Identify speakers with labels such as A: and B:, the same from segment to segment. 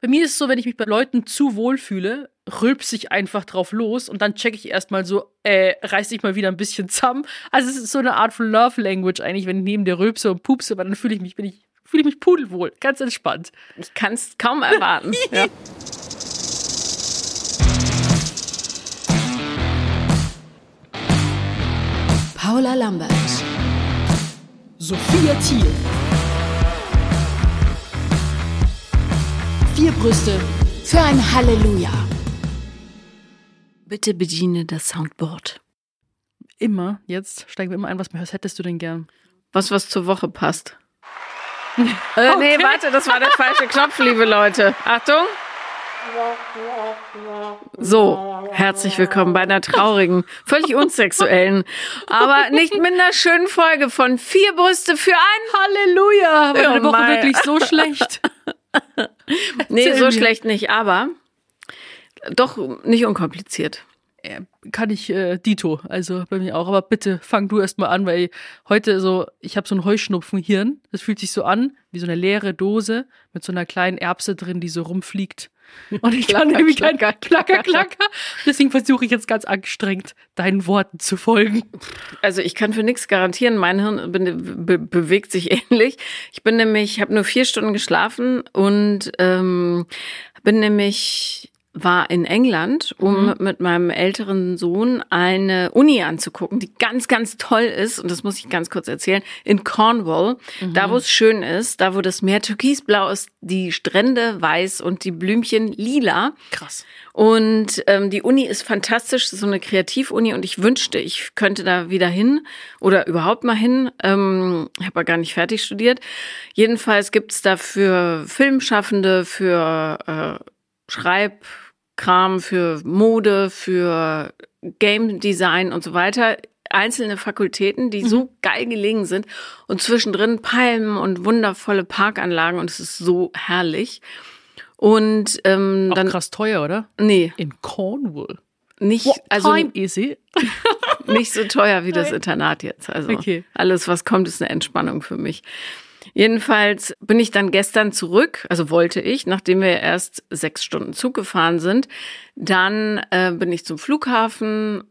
A: Bei mir ist es so, wenn ich mich bei Leuten zu wohl fühle, rülpse ich einfach drauf los und dann checke ich erstmal so, äh, reiß dich mal wieder ein bisschen zusammen. Also es ist so eine Art von Love Language eigentlich, wenn ich neben der rülpse und pupse, aber dann fühle ich mich, bin ich, fühle ich mich pudelwohl, ganz entspannt.
B: Ich kann es kaum erwarten. ja.
C: Paula Lambert.
A: Sophia Thiel.
C: Vier Brüste für ein Halleluja.
B: Bitte bediene das Soundboard.
A: Immer, jetzt steigen wir immer ein, was, was hättest du denn gern?
B: Was, was zur Woche passt. äh, Nee, warte, das war der falsche Knopf, liebe Leute. Achtung. So, herzlich willkommen bei einer traurigen, völlig unsexuellen, aber nicht minder schönen Folge von Vier Brüste für ein
A: Halleluja! War
B: Ja,
A: meine Woche
B: Mai.
A: wirklich so schlecht?
B: Nee, so schlecht nicht, aber doch nicht unkompliziert.
A: Kann ich äh, Dito, also bei mir auch. Aber bitte fang du erst mal an, weil heute so, ich habe so ein Heuschnupfenhirn. Das fühlt sich so an wie so eine leere Dose mit so einer kleinen Erbse drin, die so rumfliegt. Und ich kann nämlich kein
B: klacker,
A: Klacker, Klacker. Deswegen versuche ich jetzt ganz angestrengt, deinen Worten zu folgen.
B: Also ich kann für nichts garantieren, mein Hirn bin, be bewegt sich ähnlich. Ich bin nämlich, ich habe nur vier Stunden geschlafen und ähm, bin nämlich war in England, um mit meinem älteren Sohn eine Uni anzugucken, die ganz, ganz toll ist. Und das muss ich ganz kurz erzählen. In Cornwall, da wo es schön ist, da wo das Meer türkisblau ist, die Strände weiß und die Blümchen lila.
A: Krass.
B: Und ähm, die Uni ist fantastisch, so eine Kreativuni und ich wünschte, ich könnte da wieder hin oder überhaupt mal hin. Ähm, ich habe aber gar nicht fertig studiert. Jedenfalls gibt's da für Filmschaffende, für äh, Schreibkram, für Mode, für Game Design und so weiter einzelne Fakultäten, die so geil gelegen sind und zwischendrin Palmen und wundervolle Parkanlagen und es ist so herrlich. Und ähm,
A: Auch
B: dann
A: krass teuer, oder?
B: Nee,
A: In Cornwall.
B: nicht,
A: What
B: also
A: time is it?
B: nicht so teuer wie das Internat jetzt. Also
A: Okay.
B: alles, was kommt, ist eine Entspannung für mich. Jedenfalls bin ich dann gestern zurück, also wollte ich, nachdem wir erst sechs Stunden Zug gefahren sind. Dann äh, bin ich zum Flughafen,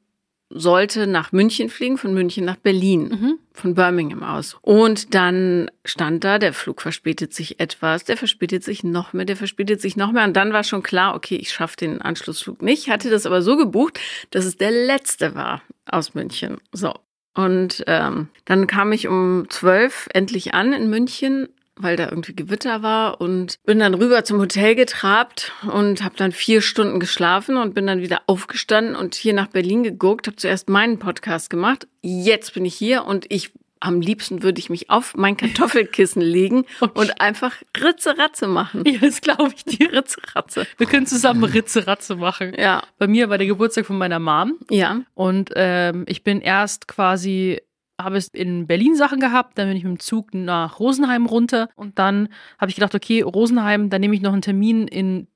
B: sollte nach München fliegen, von München nach Berlin, von Birmingham aus. Und dann stand da, der Flug verspätet sich etwas, der verspätet sich noch mehr, der verspätet sich noch mehr. Und dann war schon klar, okay, ich schaffe den Anschlussflug nicht. Hatte das aber so gebucht, dass es der letzte war aus München. So. Und ähm, dann kam ich um zwölf endlich an in München, weil da irgendwie Gewitter war und bin dann rüber zum Hotel getrabt und habe dann vier Stunden geschlafen und bin dann wieder aufgestanden und hier nach Berlin geguckt, habe zuerst meinen Podcast gemacht. Jetzt bin ich hier und ich am liebsten würde ich mich auf mein Kartoffelkissen legen und einfach Ritze-Ratze machen.
A: Ja, das glaube ich dir.
B: Ritze-Ratze.
A: Wir können zusammen Ritze-Ratze machen.
B: Ja,
A: Bei mir war der Geburtstag von meiner Mom.
B: ja.
A: Und ähm, ich bin erst quasi, habe es in Berlin Sachen gehabt, dann bin ich mit dem Zug nach Rosenheim runter und dann habe ich gedacht, okay, Rosenheim, dann nehme ich noch einen Termin in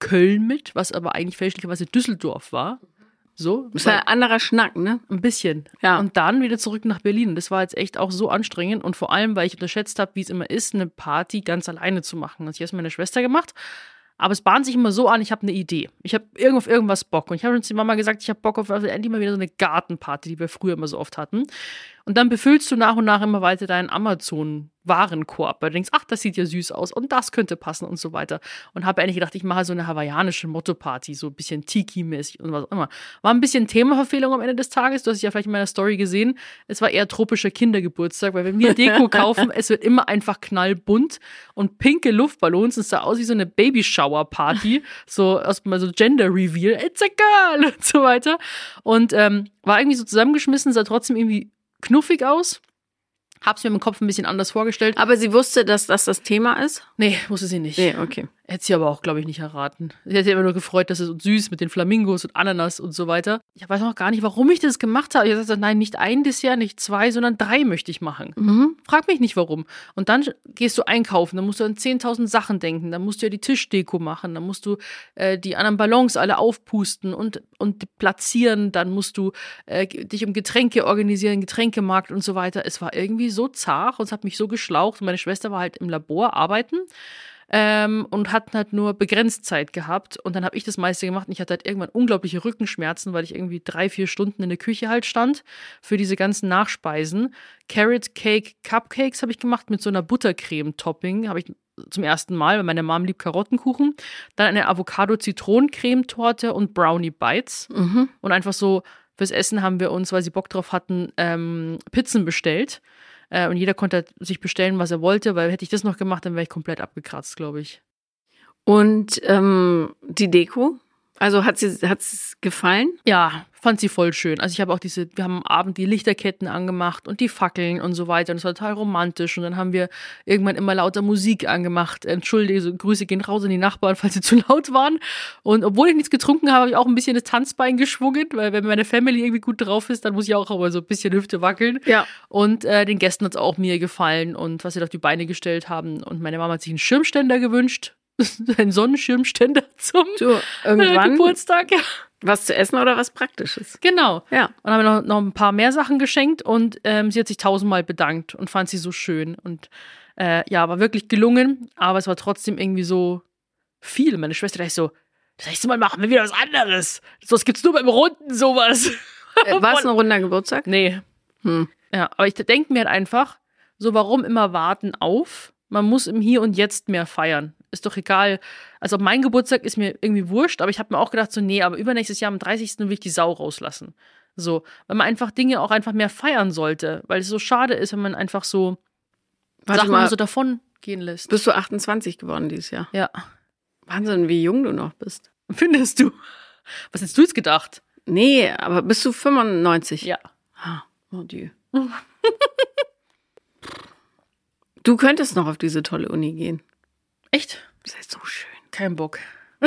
A: Köln mit, was aber eigentlich fälschlicherweise Düsseldorf war. So,
B: Das ein anderer Schnack, ne?
A: ein bisschen.
B: Ja.
A: Und dann wieder zurück nach Berlin. Und das war jetzt echt auch so anstrengend. Und vor allem, weil ich unterschätzt habe, wie es immer ist, eine Party ganz alleine zu machen. Also ich habe es mit meiner Schwester gemacht. Aber es bahnt sich immer so an, ich habe eine Idee. Ich habe irgend auf irgendwas Bock. Und ich habe schon zu Mama gesagt, ich habe Bock auf also endlich mal wieder so eine Gartenparty, die wir früher immer so oft hatten. Und dann befüllst du nach und nach immer weiter deinen Amazon-Warenkorb, weil du denkst, ach, das sieht ja süß aus und das könnte passen und so weiter. Und habe eigentlich gedacht, ich mache so eine hawaiianische Motto-Party, so ein bisschen Tiki-mäßig und was auch immer. War ein bisschen Themaverfehlung am Ende des Tages. Du hast es ja vielleicht in meiner Story gesehen. Es war eher tropischer Kindergeburtstag, weil wenn wir Deko kaufen, es wird immer einfach knallbunt und pinke Luftballons. Es sah aus wie so eine Baby-Shower-Party, so erstmal so Gender-Reveal, it's a girl und so weiter. Und ähm, war irgendwie so zusammengeschmissen, sah trotzdem irgendwie knuffig aus. Hab's mir im Kopf ein bisschen anders vorgestellt.
B: Aber sie wusste, dass das das Thema ist?
A: Nee, wusste sie nicht.
B: Nee, okay.
A: Hätte sie aber auch, glaube ich, nicht erraten. Sie hätte sich immer nur gefreut, dass es so süß mit den Flamingos und Ananas und so weiter. Ich weiß noch gar nicht, warum ich das gemacht habe. Ich habe gesagt, nein, nicht ein Dessert, nicht zwei, sondern drei möchte ich machen.
B: Mhm.
A: Frag mich nicht warum. Und dann gehst du einkaufen, dann musst du an 10.000 Sachen denken, dann musst du ja die Tischdeko machen, dann musst du äh, die anderen Ballons alle aufpusten und, und platzieren, dann musst du äh, dich um Getränke organisieren, Getränkemarkt und so weiter. Es war irgendwie so zart und es hat mich so geschlaucht. Und meine Schwester war halt im Labor arbeiten. ähm, und hatten halt nur begrenzt Zeit gehabt. Und dann habe ich das meiste gemacht und ich hatte halt irgendwann unglaubliche Rückenschmerzen, weil ich irgendwie drei, vier Stunden in der Küche halt stand für diese ganzen Nachspeisen. Carrot Cake Cupcakes habe ich gemacht mit so einer Buttercreme-Topping. Habe ich zum ersten Mal, weil meine Mom liebt Karottenkuchen. Dann eine Avocado-Zitronencremetorte und Brownie Bites.
B: Mhm.
A: Und einfach so fürs Essen haben wir uns, weil sie Bock drauf hatten, ähm, Pizzen bestellt. Äh, und jeder konnte halt sich bestellen, was er wollte, weil hätte ich das noch gemacht, dann wäre ich komplett abgekratzt, glaube ich.
B: Und ähm, die Deko? Also hat sie hat's gefallen?
A: Ja, fand sie voll schön. Also ich habe auch diese, wir haben am Abend die Lichterketten angemacht und die Fackeln und so weiter. Und es war total romantisch. Und dann haben wir irgendwann immer lauter Musik angemacht. Entschuldige, so Grüße gehen raus an die Nachbarn, falls sie zu laut waren. Und obwohl ich nichts getrunken habe, habe ich auch ein bisschen das Tanzbein geschwungen, weil wenn meine Family irgendwie gut drauf ist, dann muss ich auch aber so ein bisschen Hüfte wackeln.
B: Ja.
A: Und äh, den Gästen hat es auch mir gefallen und was sie da auf die Beine gestellt haben. Und meine Mama hat sich einen Schirmständer gewünscht. einen Sonnenschirmständer zum
B: Du,
A: äh,
B: irgendwann
A: Geburtstag. Ja.
B: was zu essen oder was Praktisches?
A: Genau.
B: Ja.
A: Und haben noch, noch ein paar mehr Sachen geschenkt und ähm, sie hat sich tausendmal bedankt und fand sie so schön. Und äh, ja, war wirklich gelungen, aber es war trotzdem irgendwie so viel. Meine Schwester dachte so, das nächste Mal machen wir wieder was anderes. Sowas gibt's nur beim Runden, sowas.
B: Äh, War es ein runder Geburtstag?
A: Nee.
B: Hm.
A: Ja, aber ich denke mir halt einfach, so warum immer warten auf? Man muss im Hier und Jetzt mehr feiern. Ist doch egal. Also mein Geburtstag ist mir irgendwie wurscht, aber ich habe mir auch gedacht, so, nee, aber übernächstes Jahr am 30. will ich die Sau rauslassen. So, weil man einfach Dinge auch einfach mehr feiern sollte, weil es so schade ist, wenn man einfach so
B: Warte
A: Sachen
B: mal,
A: so davon gehen lässt.
B: bist du 28 geworden dieses Jahr?
A: Ja.
B: Wahnsinn, wie jung du noch bist.
A: Findest du? Was hättest du jetzt gedacht?
B: Nee, aber bist du 95?
A: Ja.
B: Ah, oh Dieu. du könntest noch auf diese tolle Uni gehen.
A: Echt?
B: Das ist so schön.
A: Kein Bock.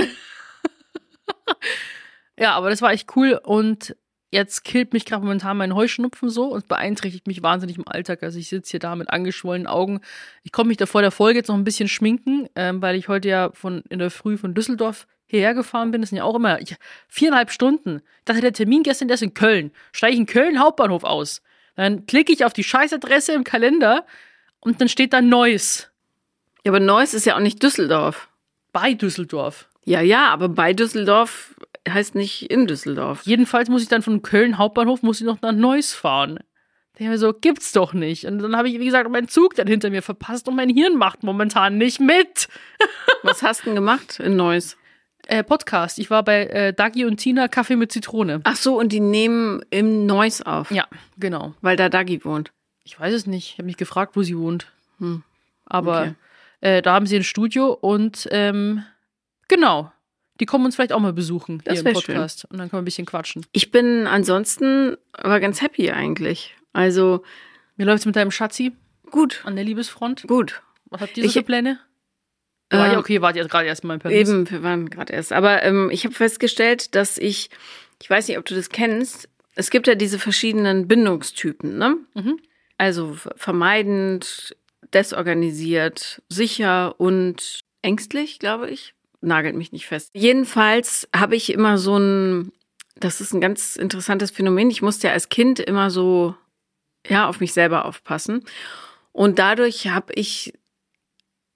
A: ja, aber das war echt cool und jetzt killt mich gerade momentan mein Heuschnupfen so und beeinträchtigt mich wahnsinnig im Alltag. Also ich sitze hier da mit angeschwollenen Augen. Ich konnte mich da vor der Folge jetzt noch ein bisschen schminken, ähm, weil ich heute ja von in der Früh von Düsseldorf hierher gefahren bin. Das sind ja auch immer ich, viereinhalb Stunden. Dachte, der Termin gestern der ist in Köln. Steige ich in Köln Hauptbahnhof aus. Dann klicke ich auf die Scheißadresse im Kalender und dann steht da Neuss
B: Ja, aber Neuss ist ja auch nicht Düsseldorf.
A: bei Düsseldorf.
B: Ja, ja, aber bei Düsseldorf heißt nicht in Düsseldorf.
A: Jedenfalls muss ich dann von Köln Hauptbahnhof muss ich noch nach Neuss fahren. Da denke ich mir so, gibt's doch nicht. Und dann habe ich, wie gesagt, meinen Zug dann hinter mir verpasst und mein Hirn macht momentan nicht mit.
B: Was hast du denn gemacht in Neuss?
A: Äh, Podcast. Ich war bei äh, Dagi und Tina Kaffee mit Zitrone.
B: Ach so, und die nehmen im Neuss auf,
A: Ja, genau.
B: weil da Dagi wohnt.
A: Ich weiß es nicht. Ich habe mich gefragt, wo sie wohnt.
B: Hm.
A: Aber
B: Okay.
A: Äh, da haben sie ein Studio und ähm, genau. Die kommen uns vielleicht auch mal besuchen
B: Das
A: hier im Podcast. Und dann können wir ein bisschen quatschen.
B: Ich bin ansonsten aber ganz happy eigentlich. Also
A: Wie läuft's mit deinem Schatzi
B: gut,
A: an der Liebesfront?
B: gut.
A: Was habt ihr so
B: Ich-
A: für Pläne? War
B: Ähm,
A: ja, okay, wart ihr gerade erst mal in Paris.
B: Eben, wir waren gerade erst. Aber ähm, ich habe festgestellt, dass ich, ich weiß nicht, ob du das kennst, es gibt ja diese verschiedenen Bindungstypen, ne?
A: Mhm.
B: Also vermeidend, desorganisiert, sicher und ängstlich, glaube ich. Nagelt mich nicht fest. Jedenfalls habe ich immer so ein, das ist ein ganz interessantes Phänomen. Ich musste ja als Kind immer so, ja, auf mich selber aufpassen. Und dadurch habe ich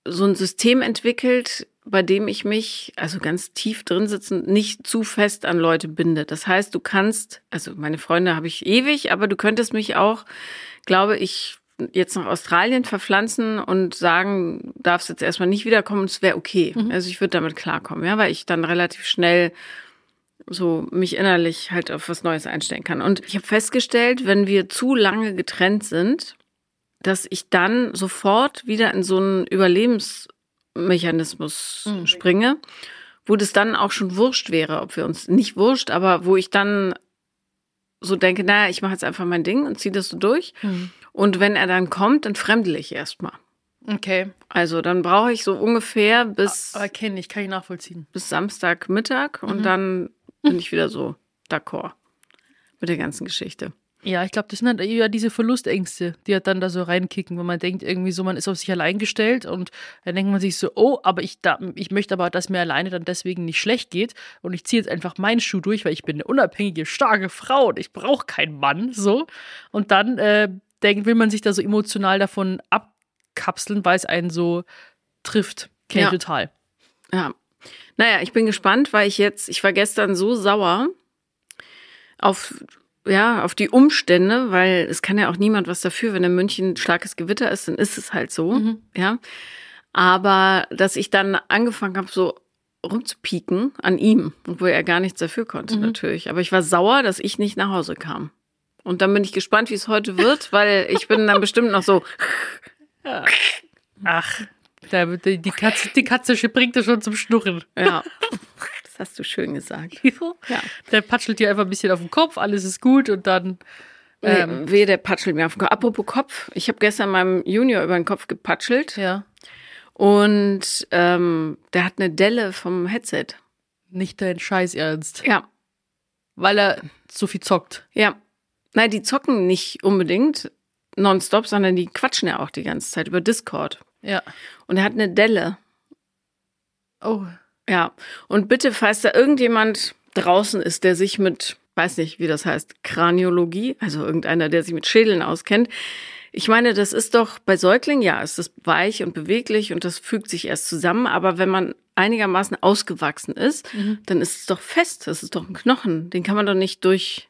B: so ein System entwickelt, bei dem ich mich, also ganz tief drin sitzen, nicht zu fest an Leute binde. Das heißt, du kannst, also meine Freunde habe ich ewig, aber du könntest mich auch, glaube ich, jetzt nach Australien verpflanzen und sagen, darfst jetzt erstmal nicht wiederkommen es wäre okay.
A: Mhm.
B: Also ich würde damit klarkommen, ja, weil ich dann relativ schnell so mich innerlich halt auf was Neues einstellen kann. Und ich habe festgestellt, wenn wir zu lange getrennt sind, dass ich dann sofort wieder in so einen Überlebensmechanismus
A: Mhm.
B: springe, wo das dann auch schon wurscht wäre, ob wir uns nicht wurscht, aber wo ich dann so denke, naja, ich mache jetzt einfach mein Ding und ziehe das so durch.
A: Hm.
B: Und wenn er dann kommt, dann fremdel ich erstmal.
A: Okay.
B: Also dann brauche ich so ungefähr bis,
A: Aber kenne ich, kann ich nachvollziehen.
B: bis Samstagmittag und
A: Mhm.
B: dann bin ich wieder so d'accord mit der ganzen Geschichte.
A: Ja, ich glaube, das sind halt eher diese Verlustängste, die halt dann da so reinkicken, wenn man denkt, irgendwie so, man ist auf sich allein gestellt und dann denkt man sich so, oh, aber ich, da, ich möchte aber, dass mir alleine dann deswegen nicht schlecht geht und ich ziehe jetzt einfach meinen Schuh durch, weil ich bin eine unabhängige, starke Frau und ich brauche keinen Mann, so. Und dann äh, denkt, will man sich da so emotional davon abkapseln, weil es einen so trifft. Kenn
B: Ja.
A: total.
B: Ja. Naja, ich bin gespannt, weil ich jetzt, ich war gestern so sauer auf, ja, auf die Umstände, weil es kann ja auch niemand was dafür, wenn in München starkes Gewitter ist, dann ist es halt so,
A: Mhm.
B: ja. Aber dass ich dann angefangen habe, so rumzupieken an ihm, obwohl er gar nichts dafür konnte,
A: Mhm.
B: natürlich. Aber ich war sauer, dass ich nicht nach Hause kam. Und dann bin ich gespannt, wie es heute wird, weil ich bin dann bestimmt noch so,
A: Ach, da, die, die Katze, die Katze bringt das schon zum Schnurren.
B: ja. Das hast du schön gesagt. Ja.
A: Der patschelt dir einfach ein bisschen auf den Kopf, alles ist gut und dann. Ähm,
B: Nee, wehe, der patschelt mir auf den Kopf. Apropos Kopf, ich habe gestern meinem Junior über den Kopf gepatschelt
A: ja,
B: und ähm, der hat eine Delle vom Headset.
A: nicht dein Scheiß ernst.
B: Ja,
A: Weil er so viel zockt.
B: ja. Nein, die zocken nicht unbedingt nonstop, sondern die quatschen ja auch die ganze Zeit über Discord.
A: Ja.
B: Und er hat eine Delle.
A: Oh.
B: Ja. Und bitte, falls da irgendjemand draußen ist, der sich mit, weiß nicht, wie das heißt, Kraniologie, also irgendeiner, der sich mit Schädeln auskennt. Ich meine, das ist doch bei Säuglingen, ja, es ist weich und beweglich und das fügt sich erst zusammen. Aber wenn man einigermaßen ausgewachsen ist, dann ist es doch fest. Das ist doch ein Knochen. Den kann man doch nicht durch.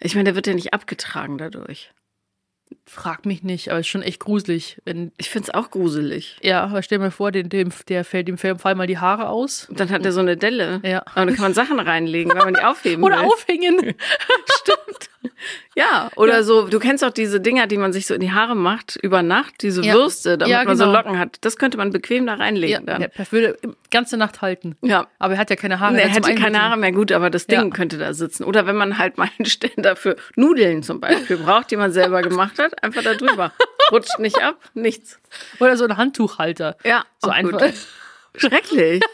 B: Ich meine, der wird ja nicht abgetragen dadurch.
A: Frag mich nicht, aber ist schon echt gruselig. Wenn,
B: Ich find's auch gruselig.
A: ja, aber stell mir vor, dem, dem, der fällt dem fallen mal die Haare aus.
B: Und dann hat er so eine Delle.
A: Ja.
B: Aber da kann man Sachen reinlegen, wenn man die aufheben
A: Oder
B: will.
A: aufhängen.
B: Ja, oder
A: Ja.
B: so, du kennst auch diese Dinger, die man sich so in die Haare macht, über Nacht, diese
A: Ja.
B: Würste, damit
A: Ja,
B: man so
A: genau.
B: Locken hat. Das könnte man bequem da reinlegen dann.
A: der würde die ganze Nacht halten.
B: Ja.
A: Aber er hat ja keine Haare.
B: Nee, er
A: Er
B: hätte keine. Haare mehr, gut, aber das Ding könnte da sitzen. Oder wenn man halt mal einen Ständer für Nudeln zum Beispiel braucht, die man selber gemacht hat, einfach da drüber. Rutscht nicht ab, nichts.
A: Oder so ein Handtuchhalter.
B: Ja,
A: So
B: auch
A: einfach.
B: gut. Schrecklich.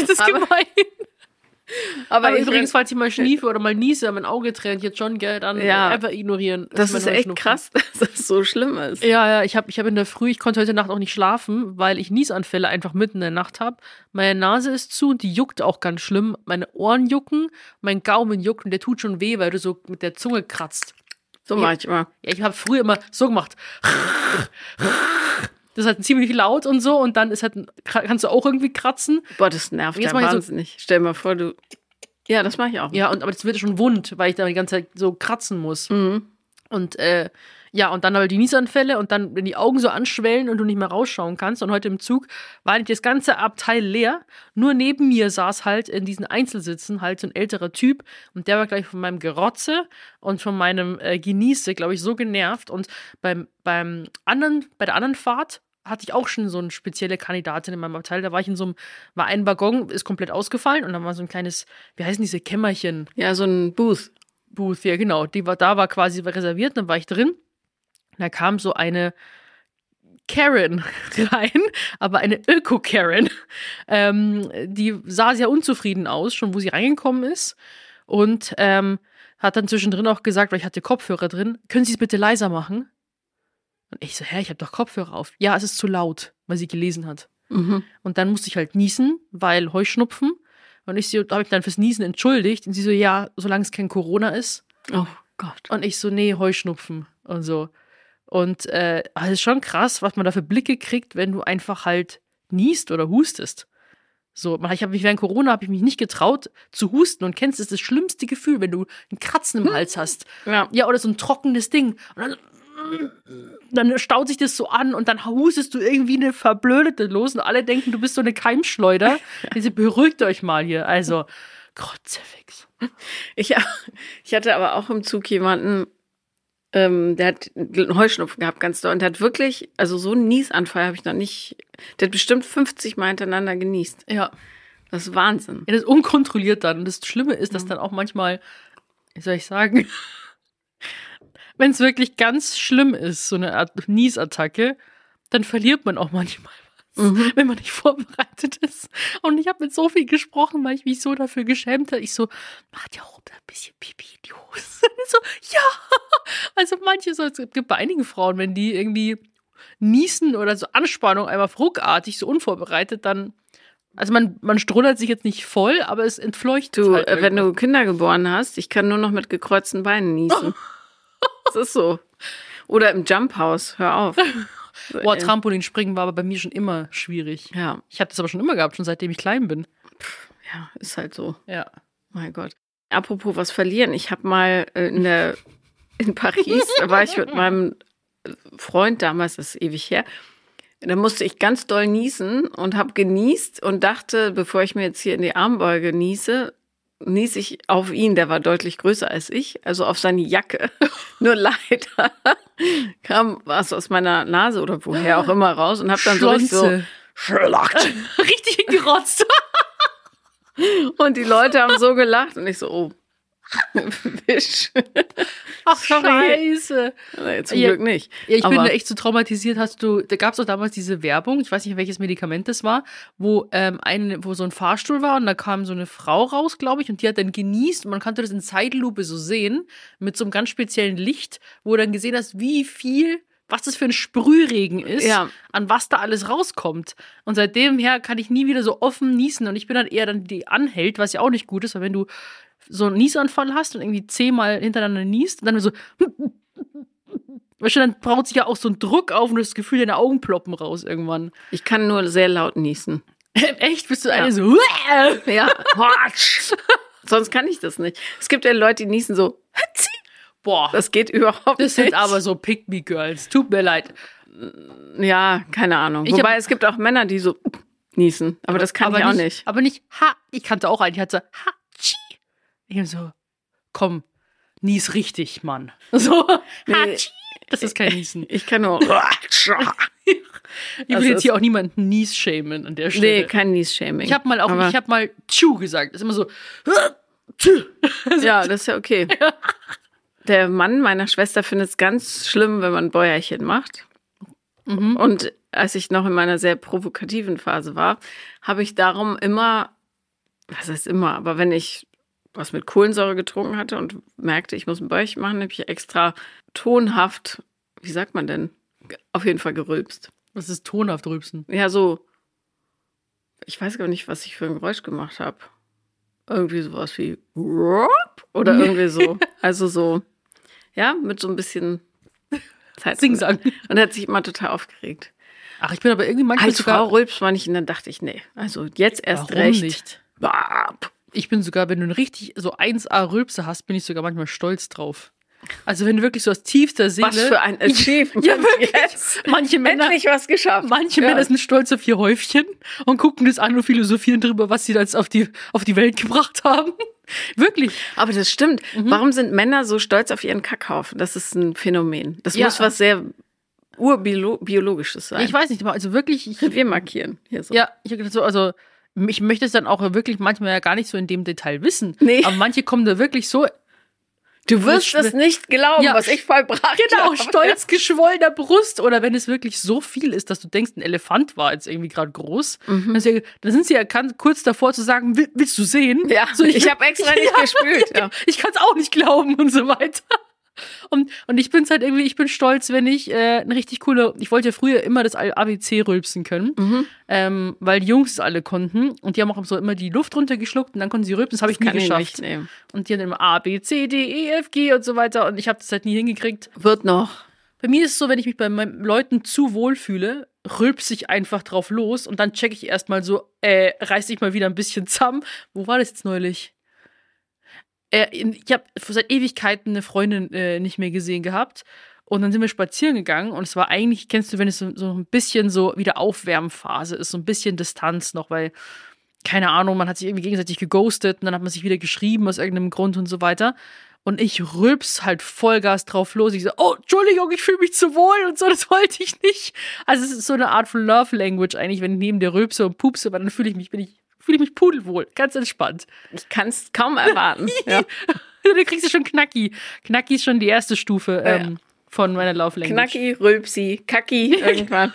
A: Das ist
B: Aber-
A: gemein.
B: Aber,
A: Aber übrigens, falls ich mal schniefe oder mal niese, mein Auge tränt jetzt schon, gell, dann
B: Ja.
A: einfach ignorieren.
B: das
A: mein
B: ist echt
A: Heuschnupfen.
B: krass, dass das so schlimm ist.
A: Ja, ja, ich habe ich hab in der Früh, ich konnte heute Nacht auch nicht schlafen, weil ich Niesanfälle einfach mitten in der Nacht habe. Meine Nase ist zu und die juckt auch ganz schlimm. Meine Ohren jucken, mein Gaumen juckt und der tut schon weh, weil du so mit der Zunge kratzt.
B: So mache ich immer.
A: Ja, ich habe früher immer so gemacht. Das ist halt ziemlich laut und so und dann ist halt, kannst du auch irgendwie kratzen.
B: Boah, das nervt
A: Jetzt
B: ja
A: ich so-
B: wahnsinnig. Stell dir mal vor, du. Ja, das mache ich auch.
A: Ja, und aber das wird schon wund, weil ich da die ganze Zeit so kratzen muss.
B: Mhm.
A: Und äh, ja, und dann halt die Niesanfälle und dann, wenn die Augen so anschwellen und du nicht mehr rausschauen kannst. Und heute im Zug war eigentlich das ganze Abteil leer. Nur neben mir saß halt in diesen Einzelsitzen halt so ein älterer Typ und der war gleich von meinem Gerotze und von meinem äh, Genieße, glaube ich, so genervt. Und beim, beim anderen, bei der anderen Fahrt hatte ich auch schon so eine spezielle Kandidatin in meinem Abteil. Da war ich in so einem, war ein Waggon, ist komplett ausgefallen und dann war so ein kleines, wie heißen diese Kämmerchen?
B: Ja, so ein Booth.
A: Booth, ja genau, die war, da war quasi reserviert, dann war ich drin. Da kam so eine Karen rein, aber eine Öko-Karen. Ähm, die sah sehr unzufrieden aus, schon wo sie reingekommen ist. Und ähm, hat dann zwischendrin auch gesagt, weil ich hatte Kopfhörer drin, können Sie es bitte leiser machen? Und ich so, hä, ich habe doch Kopfhörer auf. Ja, es ist zu laut, weil sie gelesen hat.
B: Mhm.
A: Und dann musste ich halt niesen, weil Heuschnupfen. Und ich so, habe ich dann fürs Niesen entschuldigt. Und sie so, ja, solange es kein Corona ist.
B: Oh Gott.
A: Und ich so, nee, Heuschnupfen und so. Und äh, es ist schon krass, was man da für Blicke kriegt, wenn du einfach halt niest oder hustest. So, ich habe mich während Corona habe ich mich nicht getraut zu husten und kennst, es ist das schlimmste Gefühl, wenn du ein Kratzen im Hals hast.
B: Ja.
A: Ja, oder so ein trockenes Ding. Und dann, dann staut sich das so an und dann hustest du irgendwie eine Verblödete los und alle denken, du bist so eine Keimschleuder. Diese beruhigt euch mal hier. Also, Kruzifix.
B: Ich, ich hatte aber auch im Zug jemanden, ähm, der hat einen Heuschnupfen gehabt, ganz doll. Und der hat wirklich, also so einen Niesanfall habe ich noch nicht. Der hat bestimmt 50 Mal hintereinander genießt.
A: Ja.
B: Das ist Wahnsinn.
A: Ja, das ist unkontrolliert dann. Und das Schlimme ist, dass dann auch manchmal, wie soll ich sagen, wenn es wirklich ganz schlimm ist, so eine Art Niesattacke, dann verliert man auch manchmal was,
B: Mhm.
A: wenn man nicht vorbereitet ist. Und ich habe mit Sophie gesprochen, weil ich mich so dafür geschämt habe. Ich so, macht ja auch ein bisschen Pipi in die Hose. Und so, ja. Also manche, so, es gibt bei einigen Frauen, wenn die irgendwie niesen oder so Anspannung einmal ruckartig, so unvorbereitet, dann also man, man strullert sich jetzt nicht voll, aber es entfleuchtet
B: Du,
A: halt
B: äh, wenn du Kinder geboren hast, ich kann nur noch mit gekreuzten Beinen niesen. Das ist so. Oder im Jump House, hör auf.
A: Boah,
B: äh,
A: Trampolinspringen war aber bei mir schon immer schwierig.
B: Ja,
A: Ich habe das aber schon immer gehabt, schon seitdem ich klein bin.
B: ja, ist halt so.
A: Ja.
B: Mein Gott. Apropos was verlieren. Ich habe mal äh, in der in Paris, da war ich mit meinem Freund damals, das ist ewig her. Da musste ich ganz doll niesen und habe genießt und dachte, bevor ich mir jetzt hier in die Armbeuge niese, nies ich auf ihn, der war deutlich größer als ich, also auf seine Jacke. Nur leider kam was aus meiner Nase oder woher auch immer raus und habe dann so richtig so
A: Schlonze.
B: schlacht.
A: Richtig gerotzt.
B: Und die Leute haben so gelacht und ich so, oh, Wisch.
A: Ach, scheiße.
B: Nee, zum
A: Ja,
B: Glück nicht.
A: Ja, ich bin
B: Aber-
A: da echt so traumatisiert. Hast du, da gab es auch damals diese Werbung, ich weiß nicht, welches Medikament das war, wo ähm, ein, wo so ein Fahrstuhl war und da kam so eine Frau raus, glaube ich, und die hat dann genießt und man konnte das in Zeitlupe so sehen, mit so einem ganz speziellen Licht, wo du dann gesehen hast, wie viel, was das für ein Sprühregen ist,
B: Ja.
A: an was da alles rauskommt. Und seitdem her kann ich nie wieder so offen niesen und ich bin dann eher dann die anhält, was ja auch nicht gut ist, weil wenn du so einen Niesanfall hast und irgendwie zehnmal hintereinander niest und dann so Weißt du, dann baut sich ja auch so ein Druck auf und das Gefühl, deine Augen ploppen raus irgendwann.
B: Ich kann nur sehr laut niesen.
A: Echt? Bist du eine
B: Ja.
A: so?
B: Ja. Sonst kann ich das nicht. Es gibt ja Leute, die niesen so.
A: Boah, das,
B: Das geht überhaupt nicht.
A: sind aber so Pick-Me-Girls. Tut mir leid.
B: Ja, keine Ahnung.
A: Ich
B: Wobei es gibt auch Männer, die so niesen. Aber das kann
A: aber
B: ich auch nicht.
A: Aber nicht Ha. Ich kannte auch einen, die hat so Ha. Ich so, komm, nies richtig, Mann. So.
B: Nee.
A: Das ist kein Niesen.
B: Ich kann nur.
A: Ich will
B: Also
A: jetzt hier auch niemanden nies shamen an der Stelle.
B: nee, kein Nies-Shaming.
A: ich habe mal auch,
B: Aber-
A: ich habe mal Chu gesagt. Das ist immer so.
B: Ja, das ist ja okay. Der Mann meiner Schwester findet es ganz schlimm, wenn man Bäuerchen macht.
A: Mhm.
B: Und als ich noch in meiner sehr provokativen Phase war, habe ich darum immer, was heißt immer, aber wenn ich was mit Kohlensäure getrunken hatte und merkte, ich muss ein Bäuerchen machen, habe ich extra tonhaft, wie sagt man denn, auf jeden Fall gerülpst.
A: Das ist tonhaft rülpsen.
B: Ja, so, ich weiß gar nicht, was ich für ein Geräusch gemacht habe. Irgendwie sowas wie oder irgendwie so. Also so, ja, mit so ein bisschen Zeit.
A: Singsang.
B: Und er hat sich immer total aufgeregt.
A: Ach, ich bin aber irgendwie manchmal
B: Als
A: sogar.
B: Frau rülpst man nicht und dann dachte ich, nee, also jetzt erst
A: Warum
B: recht.
A: nicht?
B: Bap.
A: Ich bin sogar, wenn du einen richtig so 1A Rülpse hast, bin ich sogar manchmal stolz drauf. Also wenn du wirklich so aus tiefster Seele.
B: Was für ein Achievement
A: Ja, wirklich.
B: jetzt.
A: Manche Männer,
B: Endlich was geschafft.
A: manche
B: ja.
A: Männer sind stolz auf ihr Häufchen und gucken das an und philosophieren drüber, was sie da jetzt auf die, auf die Welt gebracht haben. Wirklich.
B: Aber das stimmt.
A: Mhm.
B: Warum sind Männer so stolz auf ihren Kackhaufen? Das ist ein Phänomen. Das
A: Ja.
B: muss was sehr urbiologisches sein.
A: Ich weiß nicht, aber also wirklich, ich,
B: Wir markieren hier so.
A: ja, ich also ich möchte es dann auch wirklich manchmal ja gar nicht so in dem Detail wissen.
B: Nee.
A: Aber manche kommen da wirklich so,
B: Du wirst es nicht glauben,
A: Ja,
B: was ich vollbracht
A: genau,
B: habe.
A: stolz geschwollener Brust. Oder wenn es wirklich so viel ist, dass du denkst, ein Elefant war jetzt irgendwie gerade groß.
B: Mhm.
A: Dann, sie- dann sind sie ja kurz davor zu sagen, "Will- willst du sehen?
B: Ja,
A: So,
B: ich, habe extra nicht
A: Ja.
B: gespült. Ja.
A: Ich kann es auch nicht glauben und so weiter. Und, und ich bin's halt irgendwie, ich bin stolz, wenn ich äh, ein richtig cooler, ich wollte ja früher immer das ABC rülpsen können,
B: Mhm.
A: ähm, weil die Jungs es alle konnten und die haben auch so immer die Luft runtergeschluckt und dann konnten sie rülpsen, das habe ich nie
B: ich
A: geschafft.
B: nehmen.
A: Und die haben immer A, B, C, D, E, F, G und so weiter und ich habe das halt nie hingekriegt.
B: Wird noch.
A: Bei mir ist es so, wenn ich mich bei meinen Leuten zu wohl fühle, rülpse ich einfach drauf los und dann checke ich erstmal so, äh, reiß ich mal wieder ein bisschen zusammen. Wo war das jetzt neulich? Äh, ich habe seit Ewigkeiten eine Freundin äh, nicht mehr gesehen gehabt. Und dann sind wir spazieren gegangen und es war eigentlich, kennst du, wenn es so, ein bisschen so wieder Aufwärmphase ist, so ein bisschen Distanz noch, weil, keine Ahnung, man hat sich irgendwie gegenseitig geghostet und dann hat man sich wieder geschrieben aus irgendeinem Grund und so weiter. Und ich rülps halt Vollgas drauf los. Ich so, oh, Entschuldigung, ich fühle mich zu wohl und so, das wollte ich nicht. Also es ist so eine Art von Love Language eigentlich, wenn ich neben der rülpse und pupse, aber dann fühle ich mich, bin ich, fühle ich mich pudelwohl, ganz entspannt.
B: Ich kann es kaum erwarten. ja.
A: du kriegst ja schon Knacki. Knacki ist schon die erste Stufe
B: Ja.
A: ähm, von meiner Language.
B: Knacki, Rülpsi, Kacki irgendwann.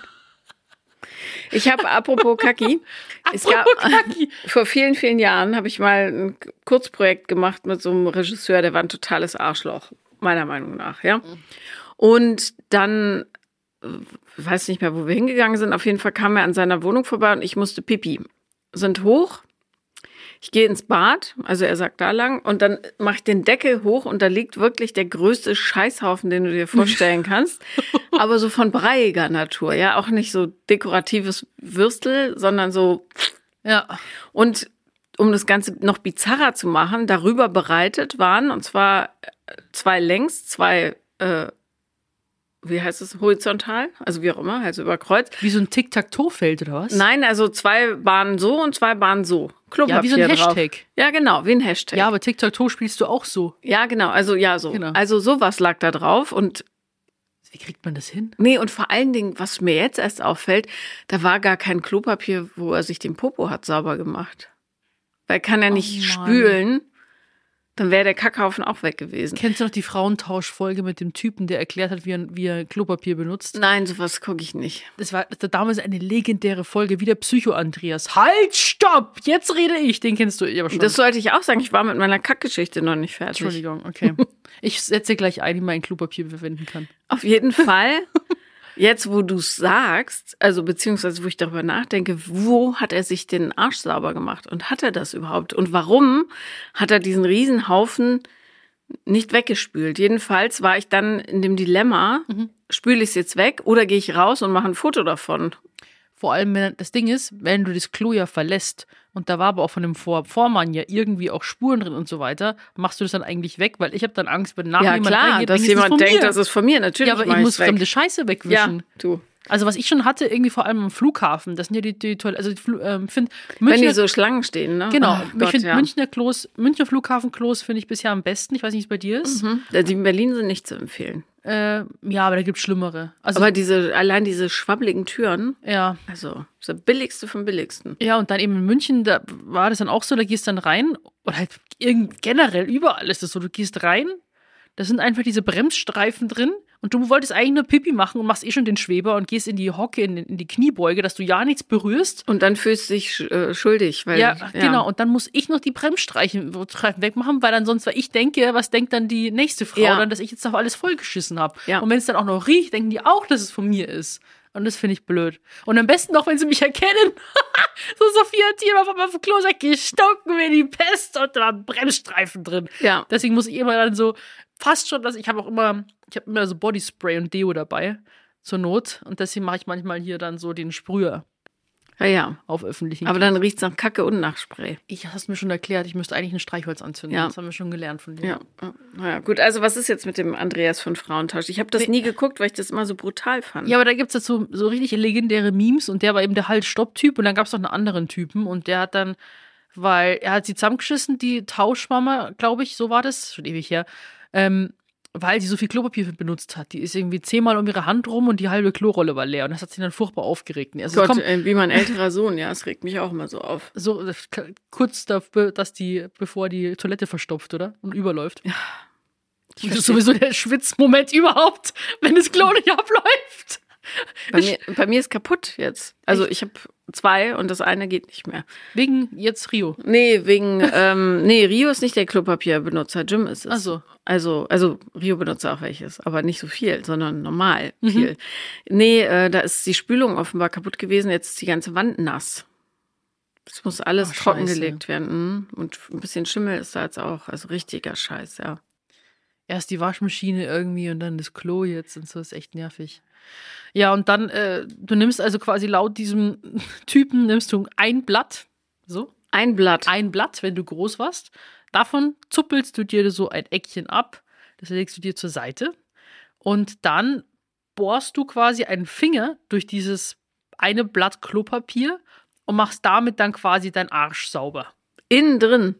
B: Ich habe apropos Kacki. Es gab,
A: Knacki.
B: vor vielen, vielen Jahren habe ich mal ein Kurzprojekt gemacht mit so einem Regisseur, der war ein totales Arschloch, meiner Meinung nach, ja. Und dann, äh, weiß nicht mehr, wo wir hingegangen sind, auf jeden Fall kam er an seiner Wohnung vorbei und ich musste pipi. Sind hoch. Ich gehe ins Bad, also er sagt da lang, und dann mache ich den Deckel hoch und da liegt wirklich der größte Scheißhaufen, den du dir vorstellen kannst. aber so von breiiger Natur, ja, auch nicht so dekoratives Würstel, sondern so.
A: Ja.
B: Und um das Ganze noch bizarrer zu machen, darüber bereitet waren, und zwar äh, zwei längs, zwei, äh, wie heißt es, horizontal, also wie auch immer, also über Kreuz.
A: Wie so ein Tic-Tac-Toe-Feld oder was?
B: Nein, also zwei Bahnen so und zwei Bahnen so. Klopapier
A: Ja, wie so ein
B: drauf.
A: Hashtag.
B: Ja, genau, wie ein Hashtag.
A: Ja, aber Tic-Tac-Toe spielst du auch so.
B: Ja, genau, also ja, so.
A: Genau.
B: Also sowas lag da drauf und
A: Wie kriegt man das hin?
B: nee, und vor allen Dingen, was mir jetzt erst auffällt, da war gar kein Klopapier, wo er sich den Popo hat sauber gemacht. Weil kann er nicht
A: Mann.
B: spülen, dann wäre der Kackhaufen auch weg gewesen.
A: Kennst du noch die Frauentauschfolge mit dem Typen, der erklärt hat, wie er, wie er Klopapier benutzt?
B: Nein, sowas gucke ich nicht.
A: Das war, das war damals eine legendäre Folge, wie der Psycho-Andreas. Halt, stopp! Jetzt rede ich. Den kennst du aber schon.
B: Das sollte ich auch sagen. Ich war mit meiner Kackgeschichte noch nicht fertig.
A: Entschuldigung, okay. Ich setze gleich ein, wie man ein Klopapier verwenden kann.
B: Auf jeden Fall, jetzt wo du sagst, also beziehungsweise wo ich darüber nachdenke, wo hat er sich den Arsch sauber gemacht und hat er das überhaupt? Und warum hat er diesen Riesenhaufen nicht weggespült? Jedenfalls war ich dann in dem Dilemma, spüle ich es jetzt weg oder gehe ich raus und mache ein Foto davon?
A: Vor allem, wenn das Ding ist, wenn du das Klo ja verlässt und da war aber auch von dem Vor Vormann ja irgendwie auch Spuren drin und so weiter, machst du das dann eigentlich weg? Weil ich habe dann Angst, wenn nachher
B: ja
A: jemand
B: klar,
A: reingeht,
B: dass jemand denkt, das ist von mir. Natürlich
A: Ja, aber ich muss fremde Scheiße
B: Ja,
A: wegwischen.
B: du.
A: Also was ich schon hatte, irgendwie vor allem am Flughafen, das sind ja die, die Toiletten, also ich ähm, finde
B: Wenn die so Schlangen stehen, ne?
A: genau,
B: Oh
A: ich
B: Gott,
A: finde
B: ja.
A: Münchner Klos, Münchner Flughafen-Klos finde ich bisher am besten. Ich weiß nicht, wie es bei dir ist.
B: Mhm. Die in Berlin sind nicht zu empfehlen.
A: Äh, ja, aber da gibt es schlimmere. Also,
B: Aber diese, allein diese schwabbeligen Türen,
A: ja.
B: also das ist der billigste vom billigsten.
A: Ja, und dann eben in München, da war das dann auch so, da gehst dann rein, oder halt irgend, generell überall ist das so, du gehst rein, da sind einfach diese Bremsstreifen drin und du wolltest eigentlich nur Pipi machen und machst eh schon den Schweber und gehst in die Hocke, in, in die Kniebeuge, dass du ja nichts berührst.
B: Und dann fühlst du dich äh, schuldig, weil
A: Ja, genau. Und dann muss ich noch die Bremsstreifen Streifen wegmachen, weil dann sonst, weil ich denke, was denkt dann die nächste Frau
B: Ja.
A: dann, dass ich jetzt auf alles vollgeschissen habe.
B: Ja.
A: Und wenn es dann auch noch riecht, denken die auch, dass es von mir ist. Und das finde ich blöd. Und am besten noch, wenn sie mich erkennen. so Sophia hat hier auf dem Klo sagt, gestunken wie die Pest und da waren Bremsstreifen drin.
B: Ja.
A: Deswegen muss ich immer dann so, fast schon, dass ich habe auch immer, ich habe immer so Bodyspray und Deo dabei. Zur Not. Und deswegen mache ich manchmal hier dann so den Sprüher
B: Ja, ja.
A: auf öffentlichen
B: Aber dann riecht's nach Kacke und nach Spray.
A: ich hast mir schon erklärt, ich müsste eigentlich ein Streichholz anzünden.
B: Ja.
A: Das haben wir schon gelernt von dir.
B: Ja. Naja, gut. Also was ist jetzt mit dem Andreas von Frauentausch? Ich habe das nie geguckt, weil ich das immer so brutal fand.
A: Ja, aber da gibt's jetzt so, so richtig legendäre Memes und der war eben der Halt-Stopp-Typ und dann gab's noch einen anderen Typen und der hat dann, weil er hat sie zusammengeschissen, die Tauschmama, glaube ich, so war das, schon ewig her, ähm, weil sie so viel Klopapier benutzt hat. Die ist irgendwie zehnmal um ihre Hand rum und die halbe Klorolle war leer und das hat sie dann furchtbar aufgeregt. Also
B: Gott,
A: komm,
B: äh, wie mein älterer Sohn, ja, es regt mich auch immer so auf.
A: so kurz dafür, dass die, bevor die Toilette verstopft, oder? Und überläuft.
B: Ich
A: Das ist sowieso der Schwitzmoment überhaupt, wenn das Klo nicht abläuft.
B: Bei mir, bei mir ist kaputt jetzt. Also ich habe zwei und das eine geht nicht mehr.
A: Wegen jetzt Rio.
B: Nee, wegen, ähm, nee, Rio ist nicht der Klopapierbenutzer, Jim ist es.
A: Ach so.
B: Also, also Rio benutzt auch welches, aber nicht so viel, sondern normal
A: Mhm.
B: viel. Nee, äh, da ist die Spülung offenbar kaputt gewesen, jetzt ist die ganze Wand nass. Es muss alles
A: Ach,
B: trockengelegt werden. mhm. Und ein bisschen Schimmel ist da jetzt auch. Also richtiger Scheiß, ja.
A: Erst die Waschmaschine irgendwie und dann das Klo jetzt und so ist echt nervig. Ja, und dann, äh, du nimmst also quasi laut diesem Typen, nimmst du ein Blatt, so,
B: Ein Blatt.
A: ein Blatt, wenn du groß warst. Davon zuppelst du dir so ein Eckchen ab, das legst du dir zur Seite und dann bohrst du quasi einen Finger durch dieses eine Blatt Klopapier und machst damit dann quasi deinen Arsch sauber.
B: Innen drin.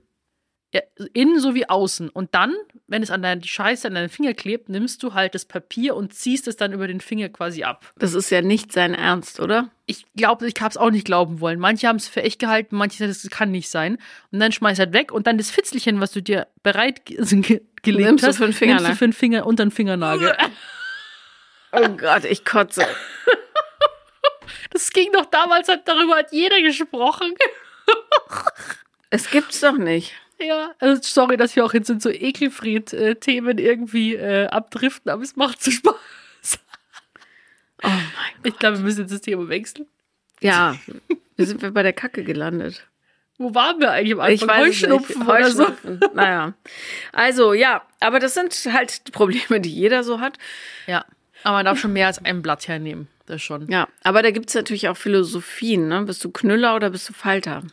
A: Ja, innen sowie außen. Und dann, wenn es an deinen die Scheiße an deinen Finger klebt, nimmst du halt das Papier und ziehst es dann über den Finger quasi ab.
B: Das ist ja nicht sein Ernst, oder?
A: Ich glaube, ich habe es auch nicht glauben wollen. Manche haben es für echt gehalten, manche sagen, das kann nicht sein. Und dann schmeißt halt weg und dann das Fitzelchen, was du dir bereit ge ge gelegt
B: Nimmst du
A: hast,
B: für den
A: nimmst
B: Fingernagel.
A: du für den Finger unter den Fingernagel.
B: Oh Gott, ich kotze.
A: Das ging doch damals, hat, darüber hat jeder gesprochen.
B: Es gibt's doch nicht.
A: Ja, also sorry, dass wir auch jetzt in so Ekelfried-Themen irgendwie äh, abdriften, aber es macht so Spaß.
B: Oh mein
A: Ich glaube, wir müssen jetzt das Thema wechseln.
B: Ja, wir sind wir bei der Kacke gelandet.
A: Wo waren wir eigentlich am
B: Ich
A: Anfang?
B: weiß es nicht.
A: Heuschnupfen oder so.
B: Heuschnupfen. Naja. Also, ja, aber das sind halt Probleme, die jeder so hat.
A: Ja, aber man darf schon mehr als ein Blatt hernehmen. Das schon.
B: Ja, aber da gibt's natürlich auch Philosophien, ne? Bist du Knüller oder bist du Falter?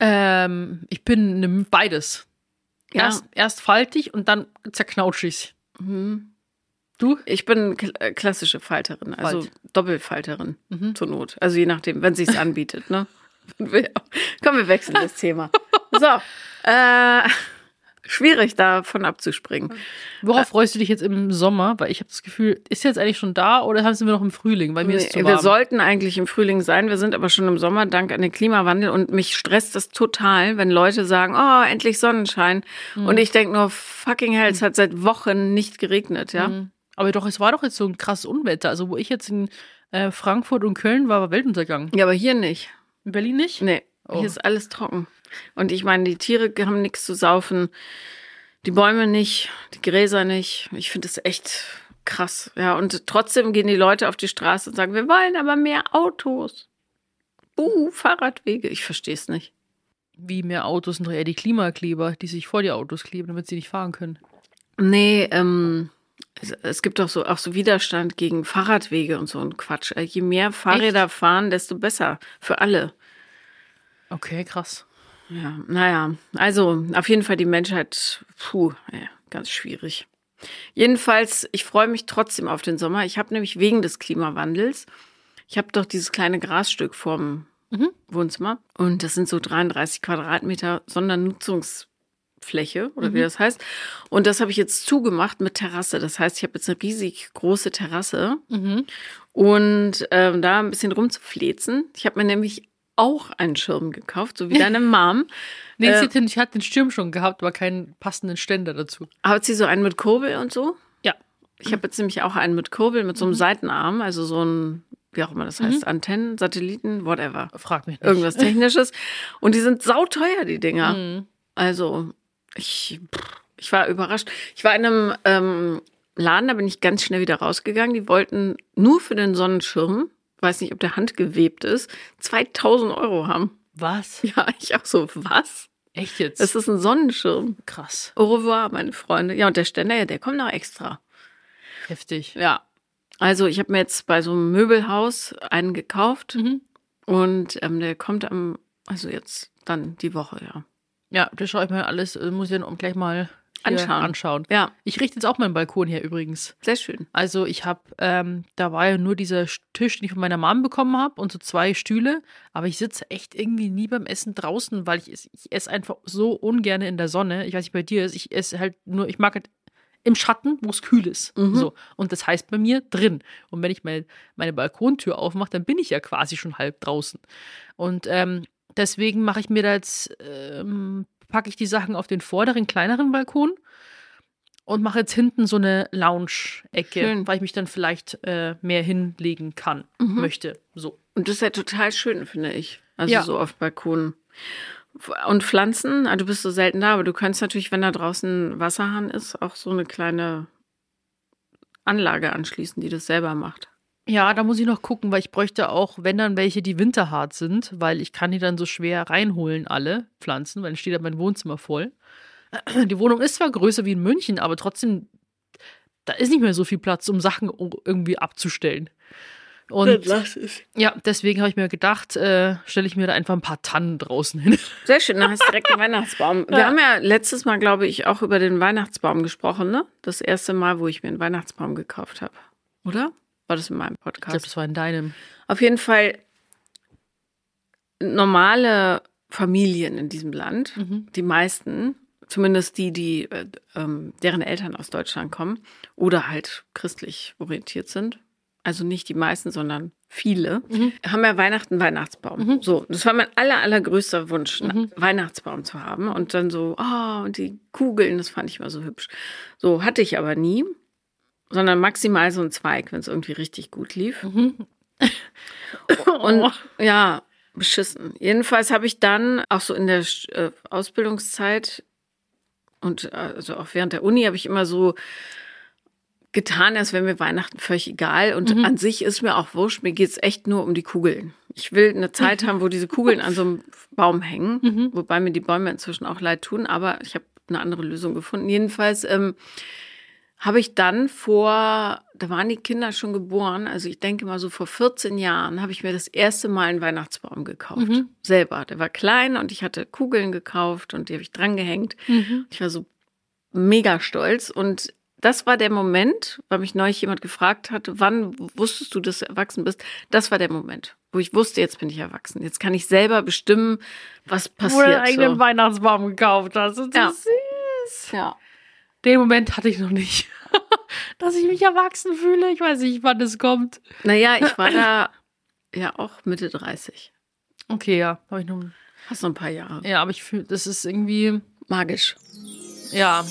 A: Ähm, ich bin ne, beides.
B: Ja.
A: Erst, erst faltig und dann zerknautschig. Du?
B: Ich bin äh, klassische Falterin, also
A: Falt.
B: Doppelfalterin
A: Mhm.
B: zur Not. Also je nachdem, wenn sich's anbietet, ne? Wir- Komm, wir wechseln das Thema. So, äh, schwierig davon abzuspringen.
A: Worauf freust du dich jetzt im Sommer? Weil ich habe das Gefühl, ist jetzt eigentlich schon da oder sind wir noch im Frühling? Weil mir ist es zu
B: Nee,
A: warm.
B: wir sollten eigentlich im Frühling sein, wir sind aber schon im Sommer dank an den Klimawandel und mich stresst das total, wenn Leute sagen, oh, endlich Sonnenschein.
A: Mhm.
B: Und ich denke nur, fucking hell, es hat seit Wochen nicht geregnet, ja.
A: Mhm. Aber doch, es war doch jetzt so ein krasses Unwetter. Also wo ich jetzt in äh, Frankfurt und Köln war, war Weltuntergang.
B: Ja, aber hier nicht.
A: In Berlin nicht?
B: Nee,
A: Oh.
B: hier ist alles trocken. Und ich meine, die Tiere haben nichts zu saufen, die Bäume nicht, die Gräser nicht. Ich finde das echt krass. Ja, und trotzdem gehen die Leute auf die Straße und sagen, wir wollen aber mehr Autos. Buh, Fahrradwege. Ich verstehe es nicht.
A: Wie mehr Autos sind doch eher die Klimakleber, die sich vor die Autos kleben, damit sie nicht fahren können.
B: Nee, ähm, es, es gibt doch so auch so Widerstand gegen Fahrradwege und so ein Quatsch. Äh, Je mehr Fahrräder fahren, desto besser für alle.
A: Okay, krass.
B: Ja, naja, also auf jeden Fall die Menschheit, puh, ja, ganz schwierig. Jedenfalls, ich freue mich trotzdem auf den Sommer. Ich habe nämlich wegen des Klimawandels, ich habe doch dieses kleine Grasstück vorm
A: Mhm.
B: Wohnzimmer und das sind so 33 Quadratmeter Sondernutzungsfläche oder wie
A: Mhm.
B: das heißt. Und das habe ich jetzt zugemacht mit Terrasse. Das heißt, ich habe jetzt eine riesig große Terrasse
A: Mhm.
B: und ähm, da ein bisschen rumzuflezen. Ich habe mir nämlich auch einen Schirm gekauft, so wie deine Mom.
A: Nee,
B: Äh,
A: sie hat den, ich hatte den Sturm schon gehabt, aber keinen passenden Ständer dazu.
B: Hat sie so einen mit Kurbel und so?
A: Ja.
B: Ich habe jetzt nämlich auch einen mit Kurbel, mit so einem Seitenarm, also so ein, wie auch immer das heißt, Antennen, Satelliten, whatever.
A: Frag mich nicht.
B: Irgendwas Technisches. Und die sind sauteuer, die Dinger.
A: Mhm.
B: Also, ich, ich war überrascht. Ich war in einem ähm, Laden, da bin ich ganz schnell wieder rausgegangen. Die wollten nur für den Sonnenschirm, weiß nicht, ob der handgewebt ist, 2000 Euro haben.
A: Was?
B: Ja, ich auch so, was?
A: Echt jetzt?
B: Es ist ein Sonnenschirm.
A: krass.
B: Au revoir, meine Freunde. Ja, und der Ständer, ja, der kommt noch extra.
A: Heftig.
B: Ja. Also ich habe mir jetzt bei so einem Möbelhaus einen gekauft
A: Mhm.
B: und ähm, der kommt am, also jetzt dann die Woche, ja.
A: Ja, das schaue ich mir alles, äh, muss ich dann gleich mal
B: Anschauen.
A: anschauen.
B: Ja,
A: Ich richte jetzt auch meinen Balkon hier übrigens.
B: sehr schön.
A: Also ich habe, ähm, da war ja nur dieser Tisch, den ich von meiner Mom bekommen habe und so zwei Stühle. Aber ich sitze echt irgendwie nie beim Essen draußen, weil ich, ich esse einfach so ungern in der Sonne. Ich weiß nicht, bei dir ist, ich esse halt nur, ich mag halt im Schatten, wo es kühl ist.
B: Mhm.
A: So. Und das heißt bei mir drin. Und wenn ich meine, meine Balkontür aufmache, dann bin ich ja quasi schon halb draußen. Und ähm, deswegen mache ich mir da jetzt, ähm, packe ich die Sachen auf den vorderen, kleineren Balkon und mache jetzt hinten so eine Lounge-Ecke, weil ich mich dann vielleicht äh, mehr hinlegen kann,
B: Mhm.
A: möchte. So.
B: Und das ist ja total schön, finde ich. Also
A: Ja.
B: so auf Balkonen. Und Pflanzen, ah, du bist so selten da, aber du kannst natürlich, wenn da draußen Wasserhahn ist, auch so eine kleine Anlage anschließen, die das selber macht.
A: Ja, da muss ich noch gucken, weil ich bräuchte auch, wenn dann welche, die winterhart sind, weil ich kann die dann so schwer reinholen, alle Pflanzen, weil dann steht da mein Wohnzimmer voll. Die Wohnung ist zwar größer wie in München, aber trotzdem, da ist nicht mehr so viel Platz, um Sachen irgendwie abzustellen. Und
B: lass es.
A: ja, deswegen habe ich mir gedacht, äh, stelle ich mir da einfach ein paar Tannen draußen hin.
B: Sehr schön, dann hast du direkt einen Weihnachtsbaum. Wir
A: Ja.
B: haben ja letztes Mal, glaube ich, auch über den Weihnachtsbaum gesprochen, ne? Das erste Mal, wo ich mir einen Weihnachtsbaum gekauft habe. Oder? War das in meinem
A: Ich glaube,
B: Podcast?
A: das war in deinem.
B: Auf jeden Fall normale Familien in diesem Land,
A: Mhm.
B: die meisten, zumindest die, die äh, ähm, deren Eltern aus Deutschland kommen oder halt christlich orientiert sind, also nicht die meisten, sondern viele,
A: Mhm.
B: haben ja Weihnachten Weihnachtsbaum.
A: Mhm.
B: So, das war mein aller, allergrößter Wunsch, einen
A: Mhm.
B: Weihnachtsbaum zu haben. Und dann so, oh, und die Kugeln, das fand ich immer so hübsch. So, hatte ich aber nie, sondern maximal so ein Zweig, wenn es irgendwie richtig gut lief.
A: Mhm.
B: Und
A: Oh.
B: ja, beschissen. Jedenfalls habe ich dann auch so in der äh, Ausbildungszeit und äh, also auch während der Uni habe ich immer so getan, als wäre mir Weihnachten völlig egal. Und
A: Mhm.
B: an sich ist mir auch wurscht. Mir geht's echt nur um die Kugeln. Ich will eine Zeit haben, wo diese Kugeln an so einem Baum hängen,
A: Mhm.
B: wobei mir die Bäume inzwischen auch leid tun, aber ich habe eine andere Lösung gefunden. Jedenfalls ähm, habe ich dann vor, da waren die Kinder schon geboren, also ich denke mal so vor 14 Jahren, habe ich mir das erste Mal einen Weihnachtsbaum gekauft.
A: Mhm.
B: Selber. Der war klein und ich hatte Kugeln gekauft und die habe ich drangehängt.
A: Mhm.
B: Ich war so mega stolz und das war der Moment, weil mich neulich jemand gefragt hatte, wann wusstest du, dass du erwachsen bist? Das war der Moment, wo ich wusste, jetzt bin ich erwachsen. Jetzt kann ich selber bestimmen, was
A: Wo du einen
B: passiert.
A: eigenen
B: So.
A: Weihnachtsbaum gekauft hast. Das ist
B: Ja.
A: süß.
B: Ja.
A: Den Moment hatte ich noch nicht. Dass ich mich erwachsen fühle. Ich weiß nicht, wann es kommt.
B: Naja, ich war da ja auch Mitte 30.
A: Okay, ja. Habe ich noch.
B: Hast noch ein paar Jahre.
A: Ja, aber ich fühle, das ist irgendwie.
B: Magisch.
A: Ja.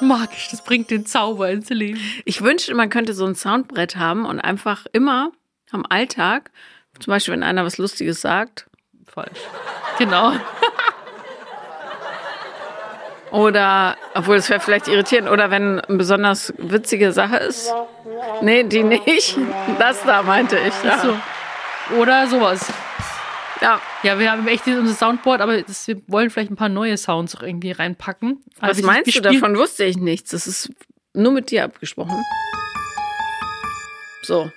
A: Magisch. Das bringt den Zauber ins Leben.
B: Ich wünschte, man könnte so ein Soundbrett haben und einfach immer am Alltag, zum Beispiel, wenn einer was Lustiges sagt,
A: Falsch. Genau.
B: Oder, obwohl es wäre vielleicht irritierend, oder wenn eine besonders witzige Sache ist. Nee, die nicht. Das da meinte ich. Ja.
A: So. Oder sowas.
B: ja.
A: Ja, wir haben echt unser Soundboard, aber das, wir wollen vielleicht ein paar neue Sounds auch irgendwie reinpacken.
B: Was
A: Also
B: meinst du davon? Wusste ich nichts. Das ist nur mit dir abgesprochen. So.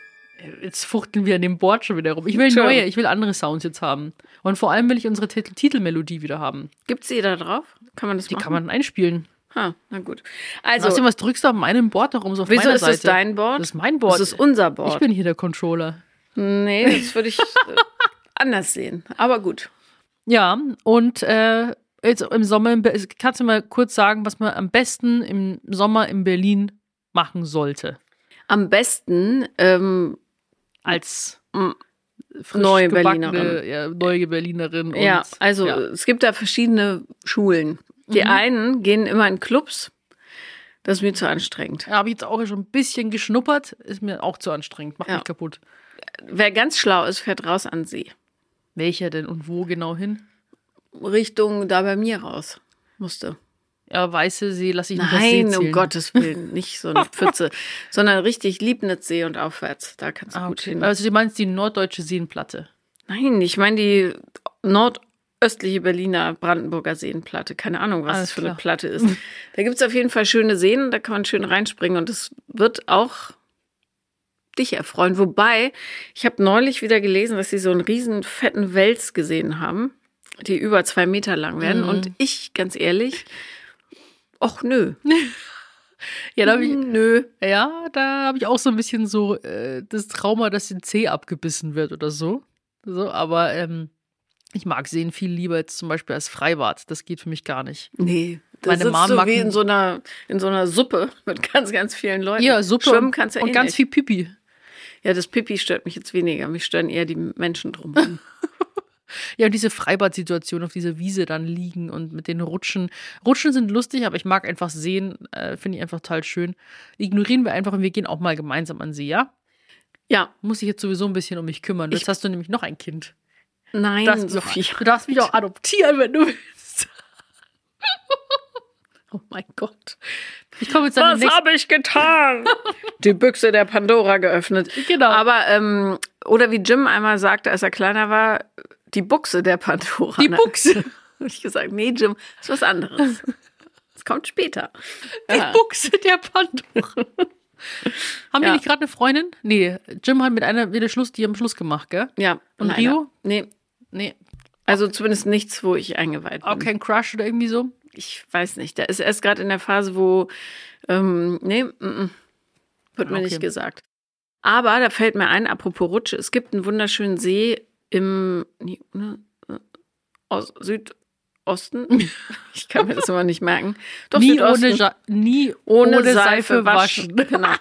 A: Jetzt fuchteln wir an dem Board schon wieder rum. Ich will
B: Entschuldigung.
A: neue, ich will andere Sounds jetzt haben. Und vor allem will ich unsere Titel Titelmelodie wieder haben.
B: Gibt's die da drauf? Kann man das
A: Die
B: machen?
A: kann man einspielen.
B: Ha, na gut.
A: Also,
B: Also,
A: was drückst du auf meinem Board darum? So auf
B: wieso
A: meiner
B: ist
A: Seite?
B: das dein Board?
A: Das ist mein Board.
B: Das ist unser
A: ich
B: Board.
A: bin hier der Controller.
B: nee, das würde ich äh, anders sehen. Aber gut.
A: Ja, und äh, jetzt im Sommer, kannst du mal kurz sagen, was man am besten im Sommer in Berlin machen sollte?
B: Am besten ähm,
A: Als
B: Mm. Neue Berlinerin.
A: Ja, neue Berlinerin. Und,
B: Ja, also
A: ja.
B: es gibt da verschiedene Schulen. Die
A: Mhm.
B: einen gehen immer in Clubs. Das ist mir zu anstrengend.
A: Ja, habe ich jetzt auch schon ein bisschen geschnuppert. Ist mir auch zu anstrengend. Macht
B: Ja.
A: mich kaputt.
B: Wer ganz schlau ist, fährt raus an See.
A: Welcher denn und wo genau hin?
B: Richtung da bei mir raus musste.
A: Ja, Weiße See lasse ich nicht als See
B: Nein, um. Gottes Willen, nicht so eine Pfütze, sondern richtig Liebnitzsee und aufwärts. Da kannst du
A: Ah,
B: gut
A: okay.
B: hin.
A: Also du meinst die norddeutsche Seenplatte.
B: Nein, ich meine die nordöstliche Berliner Brandenburger Seenplatte. Keine Ahnung, was
A: Alles
B: das für eine
A: klar.
B: Platte ist. Da gibt's auf jeden Fall schöne Seen, da kann man schön reinspringen und das wird auch dich erfreuen. Wobei, ich habe neulich wieder gelesen, dass sie so einen riesen fetten Wels gesehen haben, die über zwei Meter lang werden.
A: Mhm.
B: Und ich, ganz ehrlich, och nö.
A: Ja, da habe ich,
B: nö.
A: ja, da habe ich auch so ein bisschen so äh, das Trauma, dass den Zeh abgebissen wird oder so. So, aber ähm, ich mag Seen viel lieber jetzt zum Beispiel als Freibad. Das geht für mich gar nicht.
B: Nee. Da
A: Meine
B: sitzt
A: Mom
B: du
A: mag
B: wie in so einer in so einer Suppe mit ganz ganz vielen Leuten.
A: Ja, Suppe
B: Schwimmen
A: und,
B: kannst du
A: und
B: eh
A: ganz
B: nicht.
A: viel Pipi.
B: Ja, das Pipi stört mich jetzt weniger. Mich stören eher die Menschen drumherum.
A: Ja, und diese Freibad-Situation auf dieser Wiese dann liegen und mit den Rutschen. Rutschen sind lustig, aber ich mag einfach Seen, äh, finde ich einfach total schön. Ignorieren wir einfach und wir gehen auch mal gemeinsam an See, ja?
B: ja,
A: Muss ich jetzt sowieso ein bisschen um mich kümmern. Jetzt hast du nämlich noch ein Kind.
B: nein,
A: Du darfst, mich
B: Sophie.
A: auch, du darfst mich auch adoptieren, wenn du willst. oh mein Gott. Ich komme jetzt
B: Was habe ich getan? Die Büchse der Pandora geöffnet.
A: Genau.
B: Aber, ähm, oder wie Jim einmal sagte, als er kleiner war, die Buchse der Pandora.
A: Die? Buchse.
B: Habe ich gesagt, nee, Jim, ist was anderes. Das kommt später.
A: Die
B: Ja.
A: Buchse der Pandora. Haben wir
B: Ja.
A: nicht gerade eine Freundin? Nee, Jim hat mit einer wieder Schluss, die haben Schluss gemacht, gell?
B: Ja.
A: Und
B: leider.
A: Rio?
B: Nee,
A: Nee,
B: also zumindest nichts, wo ich eingeweiht bin.
A: auch kein Crush oder irgendwie so.
B: Ich weiß nicht. Der ist erst gerade in der Phase, wo, ähm, nee, mm, mm, wird mir
A: Okay.
B: nicht gesagt. Aber da fällt mir ein, apropos Rutsche, es gibt einen wunderschönen See im ne, äh, Ost, Südosten. Ich kann mir das immer nicht merken. Doch,
A: nie
B: Südosten.
A: ohne, nie
B: ohne,
A: ohne,
B: Seife, waschen.
A: waschen.
B: Genau.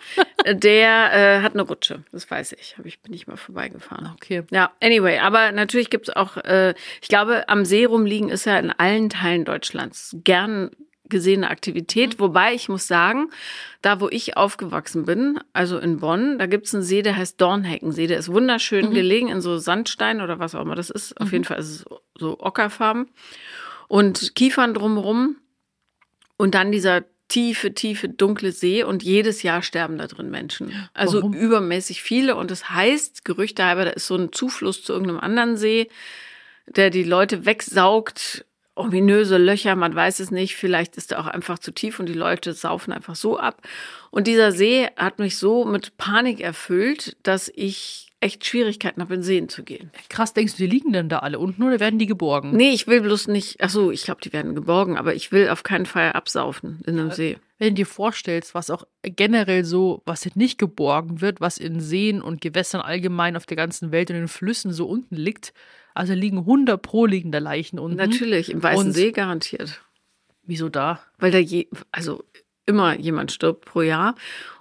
B: Der äh, hat eine Rutsche, das weiß ich. Hab ich bin ich mal vorbeigefahren.
A: Okay.
B: Ja, anyway, aber natürlich gibt's auch, äh, ich glaube, am See rumliegen ist ja in allen Teilen Deutschlands gern gesehene Aktivität. Wobei ich muss sagen, da wo ich aufgewachsen bin, also in Bonn, da gibt's einen See, der heißt Dornheckensee. Der ist wunderschön gelegen in so Sandstein oder was auch immer das ist. Auf jeden Fall ist es so ockerfarben. Und Kiefern drumherum. Und dann dieser tiefe, tiefe, dunkle See und jedes Jahr sterben da drin Menschen. Also
A: Warum?
B: übermäßig viele und das heißt, Gerüchte halber, da ist so ein Zufluss zu irgendeinem anderen See, der die Leute wegsaugt. Ominöse Löcher, man weiß es nicht. Vielleicht ist er auch einfach zu tief und die Leute saufen einfach so ab. Und dieser See hat mich so mit Panik erfüllt, dass ich echt Schwierigkeiten habe, in Seen zu gehen.
A: Krass, denkst du, die liegen denn da alle unten oder werden die geborgen?
B: Nee, ich will bloß nicht, ach so, ich glaube, die werden geborgen, aber ich will auf keinen Fall absaufen in einem See.
A: Wenn du dir vorstellst, was auch generell so, was jetzt nicht geborgen wird, was in Seen und Gewässern allgemein auf der ganzen Welt und in den Flüssen so unten liegt, also liegen 100 pro liegende Leichen unten.
B: Natürlich, im Weißen
A: Und-
B: See garantiert.
A: Wieso da?
B: Weil da je, also immer jemand stirbt pro Jahr.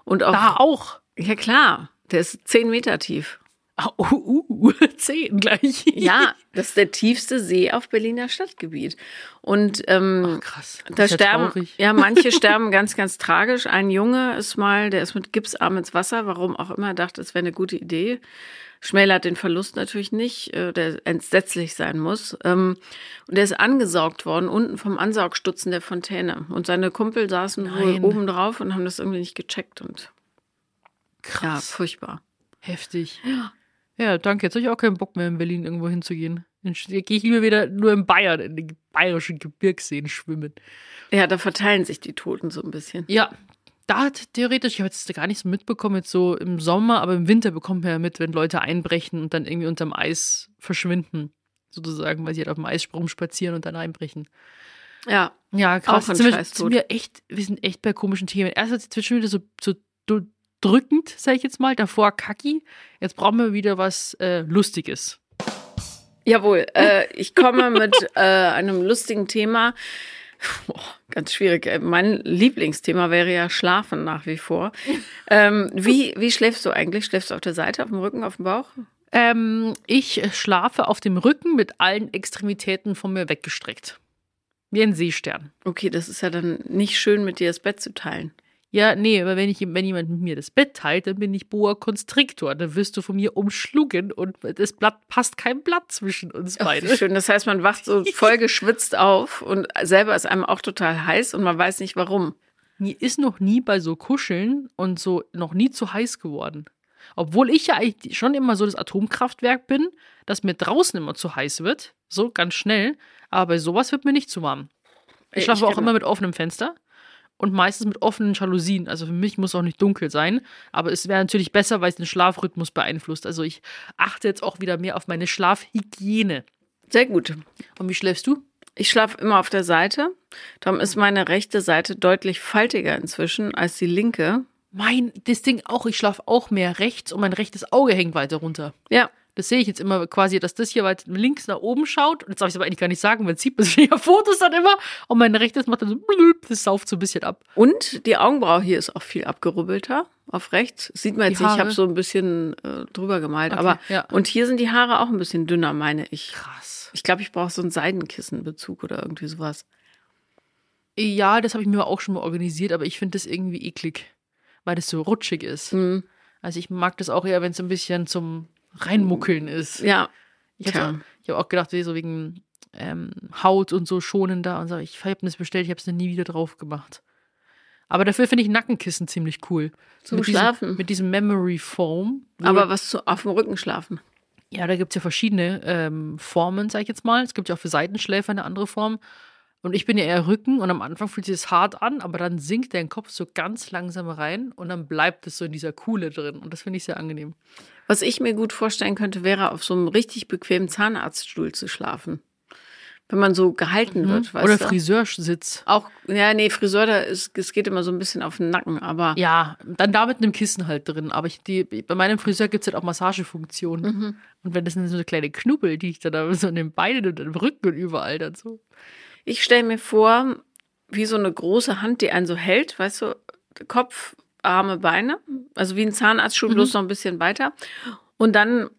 B: Und auch,
A: Da auch.
B: ja klar, der ist zehn Meter tief.
A: Ah, uh, uh, zehn gleich.
B: Ja, das ist der tiefste See auf Berliner Stadtgebiet. Und ähm,
A: Ach, krass. Das
B: da
A: ist ja
B: sterben,
A: traurig.
B: ja, manche sterben ganz, ganz tragisch. Ein Junge ist mal, der ist mit Gipsarm ins Wasser, warum auch immer, dachte, es wäre eine gute Idee. Schmälert den Verlust natürlich nicht, äh, der entsetzlich sein muss. Ähm, Und der ist angesaugt worden, unten vom Ansaugstutzen der Fontäne. Und seine Kumpel saßen wohl
A: Nein.
B: oben drauf und haben das irgendwie nicht gecheckt. Und ja,
A: Krass.
B: furchtbar.
A: Heftig. Ja, danke. Jetzt habe ich auch keinen Bock mehr in Berlin irgendwo hinzugehen. Dann gehe ich lieber wieder nur in Bayern, in den bayerischen Gebirgsseen schwimmen.
B: Ja, da verteilen sich die Toten so ein bisschen.
A: Ja, da hat theoretisch, ich habe jetzt gar nicht so mitbekommen, jetzt so im Sommer, aber im Winter bekommt man ja mit, wenn Leute einbrechen und dann irgendwie unterm Eis verschwinden. Sozusagen, weil sie halt auf dem Eissprung spazieren und dann einbrechen.
B: Ja,
A: Ja, krass.
B: Auch
A: sind, wir, sind wir echt, wir sind echt bei komischen Themen. Erst ist es schon wieder so, so drückend, sag ich jetzt mal, davor kacki. Jetzt brauchen wir wieder was äh, Lustiges.
B: Jawohl, äh, ich komme mit äh, einem lustigen Thema. Boah, ganz schwierig. ey. Mein Lieblingsthema wäre ja Schlafen nach wie vor. Ähm, wie, wie schläfst du eigentlich? Schläfst du auf der Seite, auf dem Rücken, auf dem Bauch?
A: Ähm, ich schlafe auf dem Rücken mit allen Extremitäten von mir weggestreckt. Wie ein Seestern.
B: Okay, das ist ja dann nicht schön, mit dir das Bett zu teilen.
A: Ja, nee, aber wenn, ich, wenn jemand mit mir das Bett teilt, dann bin ich Boa Constrictor. Dann wirst du von mir umschlungen und das Blatt passt kein Blatt zwischen uns
B: Ach,
A: beide.
B: wie schön. Das heißt, man wacht so voll geschwitzt auf und selber ist einem auch total heiß und man weiß nicht warum.
A: Mir ist noch nie bei so Kuscheln und so noch nie zu heiß geworden. Obwohl ich ja eigentlich schon immer so das Atomkraftwerk bin, dass mir draußen immer zu heiß wird. So ganz schnell. Aber bei sowas wird mir nicht zu warm. Ich schlafe
B: ich
A: auch immer mit offenem Fenster und meistens mit offenen Jalousien. Also für mich muss auch nicht dunkel sein. Aber es wäre natürlich besser, weil es den Schlafrhythmus beeinflusst. Also ich achte jetzt auch wieder mehr auf meine Schlafhygiene.
B: Sehr gut.
A: Und wie schläfst du?
B: Ich schlafe immer auf der Seite. Darum ist meine rechte Seite deutlich faltiger inzwischen als die linke.
A: Mein, das Ding auch, ich schlafe auch mehr rechts und mein rechtes Auge hängt weiter runter.
B: Ja,
A: Das sehe ich jetzt immer quasi, dass das hier weit links nach oben schaut. Und jetzt darf ich es aber eigentlich gar nicht sagen, weil sieht man sich ja Fotos dann immer. Und mein rechtes macht dann so, blüp, das sauft so ein bisschen ab.
B: Und die Augenbraue hier ist auch viel abgerubbelter auf rechts. Sieht man
A: Die
B: jetzt nicht, ich habe so ein bisschen äh, drüber gemalt.
A: Okay,
B: aber
A: ja.
B: und hier sind die Haare auch ein bisschen dünner, meine ich.
A: Krass.
B: Ich glaube, ich brauche so einen Seidenkissenbezug oder irgendwie sowas.
A: Ja, das habe ich mir auch schon mal organisiert, aber ich finde das irgendwie eklig, weil das so rutschig ist.
B: Hm.
A: Also ich mag das auch eher, wenn es ein bisschen zum Reinmuckeln ist.
B: Ja.
A: Ich habe hab auch gedacht, so wegen ähm, Haut und so schonender und so. Ich habe das bestellt, ich habe es nie wieder drauf gemacht. Aber dafür finde ich Nackenkissen ziemlich cool.
B: Zum
A: mit
B: Schlafen.
A: Diesem, mit diesem Memory Foam.
B: Aber was zu, auf dem Rücken schlafen?
A: Ja, da gibt es ja verschiedene ähm, Formen, sag ich jetzt mal. Es gibt ja auch für Seitenschläfer eine andere Form. Und ich bin ja eher Rücken und am Anfang fühlt sich das hart an, aber dann sinkt dein Kopf so ganz langsam rein und dann bleibt es so in dieser Kuhle drin. Und das finde ich sehr angenehm.
B: Was ich mir gut vorstellen könnte, wäre auf so einem richtig bequemen Zahnarztstuhl zu schlafen. Wenn man so gehalten wird, weißt
A: Mhm. Oder
B: du?
A: Friseursitz.
B: Auch, ja, nee, Friseur, da ist, es geht immer so ein bisschen auf den Nacken, aber
A: Ja, dann da mit einem Kissen halt drin. Aber ich, die, bei meinem Friseur gibt es halt auch Massagefunktionen.
B: Mhm.
A: Und wenn das sind so eine kleine Knubbel, die ich dann da so an den Beinen und am Rücken und überall dann so.
B: Ich stelle mir vor, wie so eine große Hand, die einen so hält, weißt du, Kopf, Arme, Beine, also wie ein Zahnarztstuhl,
A: Mhm.
B: bloß noch ein bisschen weiter. Und dann,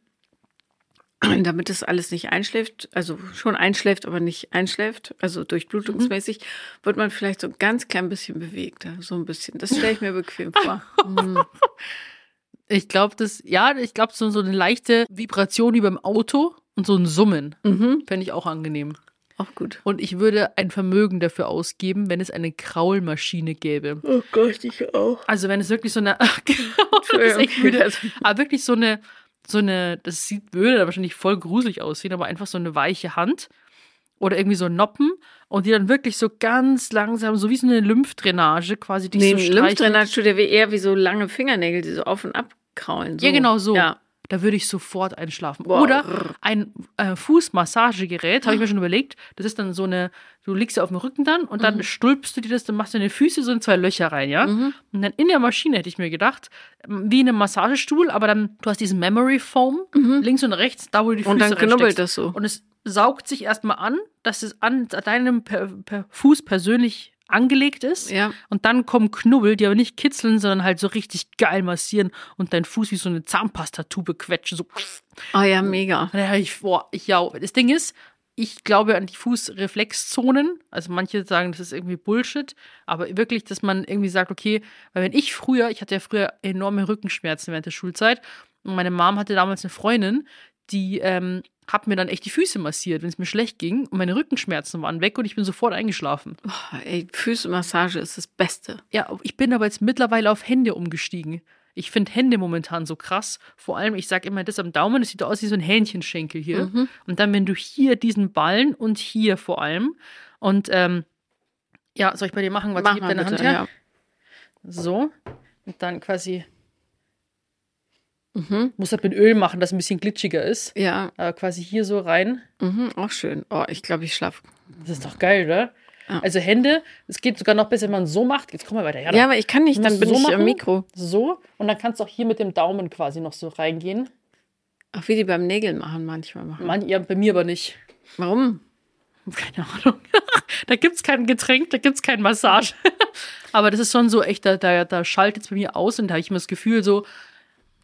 B: damit das alles nicht einschläft, also schon einschläft, aber nicht einschläft, also durchblutungsmäßig,
A: Mhm.
B: wird man vielleicht so ein ganz klein bisschen bewegt, so ein bisschen. Das stelle ich mir bequem vor. Mhm.
A: Ich glaube, das, ja, ich glaube, so, so eine leichte Vibration wie beim Auto und so ein Summen
B: Mhm.
A: fände ich auch angenehm.
B: Auch gut.
A: Und ich würde ein Vermögen dafür ausgeben, wenn es eine Kraulmaschine gäbe.
B: Oh Gott, ich auch.
A: Also wenn es wirklich so eine, das ist echt müde. aber wirklich so eine, so eine, das sieht, würde da wahrscheinlich voll gruselig aussehen, aber einfach so eine weiche Hand oder irgendwie so Noppen und die dann wirklich so ganz langsam, so wie so eine Lymphdrainage quasi dich
B: Nee,
A: so streichelt.
B: Lymphdrainage tut ja eher wie so lange Fingernägel, die so auf und ab kraulen. So.
A: Ja, genau so.
B: Ja.
A: Da würde ich sofort einschlafen.
B: Boah.
A: Oder ein äh, Fußmassagegerät, habe ich mir schon überlegt. Das ist dann so eine, du liegst ja auf dem Rücken dann und
B: Mhm.
A: dann stülpst du dir das, dann machst du deine Füße so in zwei Löcher rein, ja?
B: Mhm.
A: Und dann in der Maschine hätte ich mir gedacht, ähm, wie in einem Massagestuhl, aber dann, du hast diesen Memory Foam, links und rechts, da wo du die Füße
B: Mhm. Und dann knubbelt das so.
A: Und es saugt sich erstmal an, dass es an deinem per, per Fuß persönlich angelegt ist.
B: Ja.
A: Und dann kommen Knubbel, die aber nicht kitzeln, sondern halt so richtig geil massieren und dein Fuß wie so eine Zahnpastatube quetschen. So.
B: Oh ja, mega.
A: Und dann ich, boah, ich, ja, das Ding ist, ich glaube an die Fußreflexzonen. Also manche sagen, das ist irgendwie Bullshit, aber wirklich, dass man irgendwie sagt, okay, weil wenn ich früher, ich hatte ja früher enorme Rückenschmerzen während der Schulzeit und meine Mom hatte damals eine Freundin, die ähm, hat mir dann echt die Füße massiert, wenn es mir schlecht ging und meine Rückenschmerzen waren weg und ich bin sofort eingeschlafen.
B: Oh, ey, Füßemassage ist das Beste.
A: Ja, ich bin aber jetzt mittlerweile auf Hände umgestiegen. Ich finde Hände momentan so krass. Vor allem, ich sage immer, das am Daumen, das sieht aus wie so ein Hähnchenschenkel hier. Und dann, wenn du hier diesen Ballen und hier vor allem. Und ähm, ja, soll ich bei dir machen? Warte,
B: Mach mal
A: deine
B: bitte,
A: Hand her.
B: ja.
A: So. Und dann quasi,
B: Mhm.
A: muss das mit Öl machen, dass es ein bisschen glitschiger ist.
B: Ja,
A: Aber quasi hier so rein.
B: mhm, auch schön. Oh, ich glaube, ich schlafe.
A: Das ist doch geil, oder?
B: Ja.
A: Also Hände, es geht sogar noch besser, wenn man so macht. Jetzt kommen wir weiter. Ja,
B: Ja, aber ich kann nicht, dann bin
A: so
B: ich
A: machen.
B: am Mikro.
A: So. Und dann kannst du auch hier mit dem Daumen quasi noch so reingehen.
B: Auch wie die beim Nägeln machen manchmal machen.
A: Mann, ja, bei mir aber nicht.
B: Warum?
A: Keine Ahnung. da gibt es kein Getränk, da gibt es kein Massage. Aber das ist schon so echt, da, da, da schaltet es bei mir aus und da habe ich immer das Gefühl, so,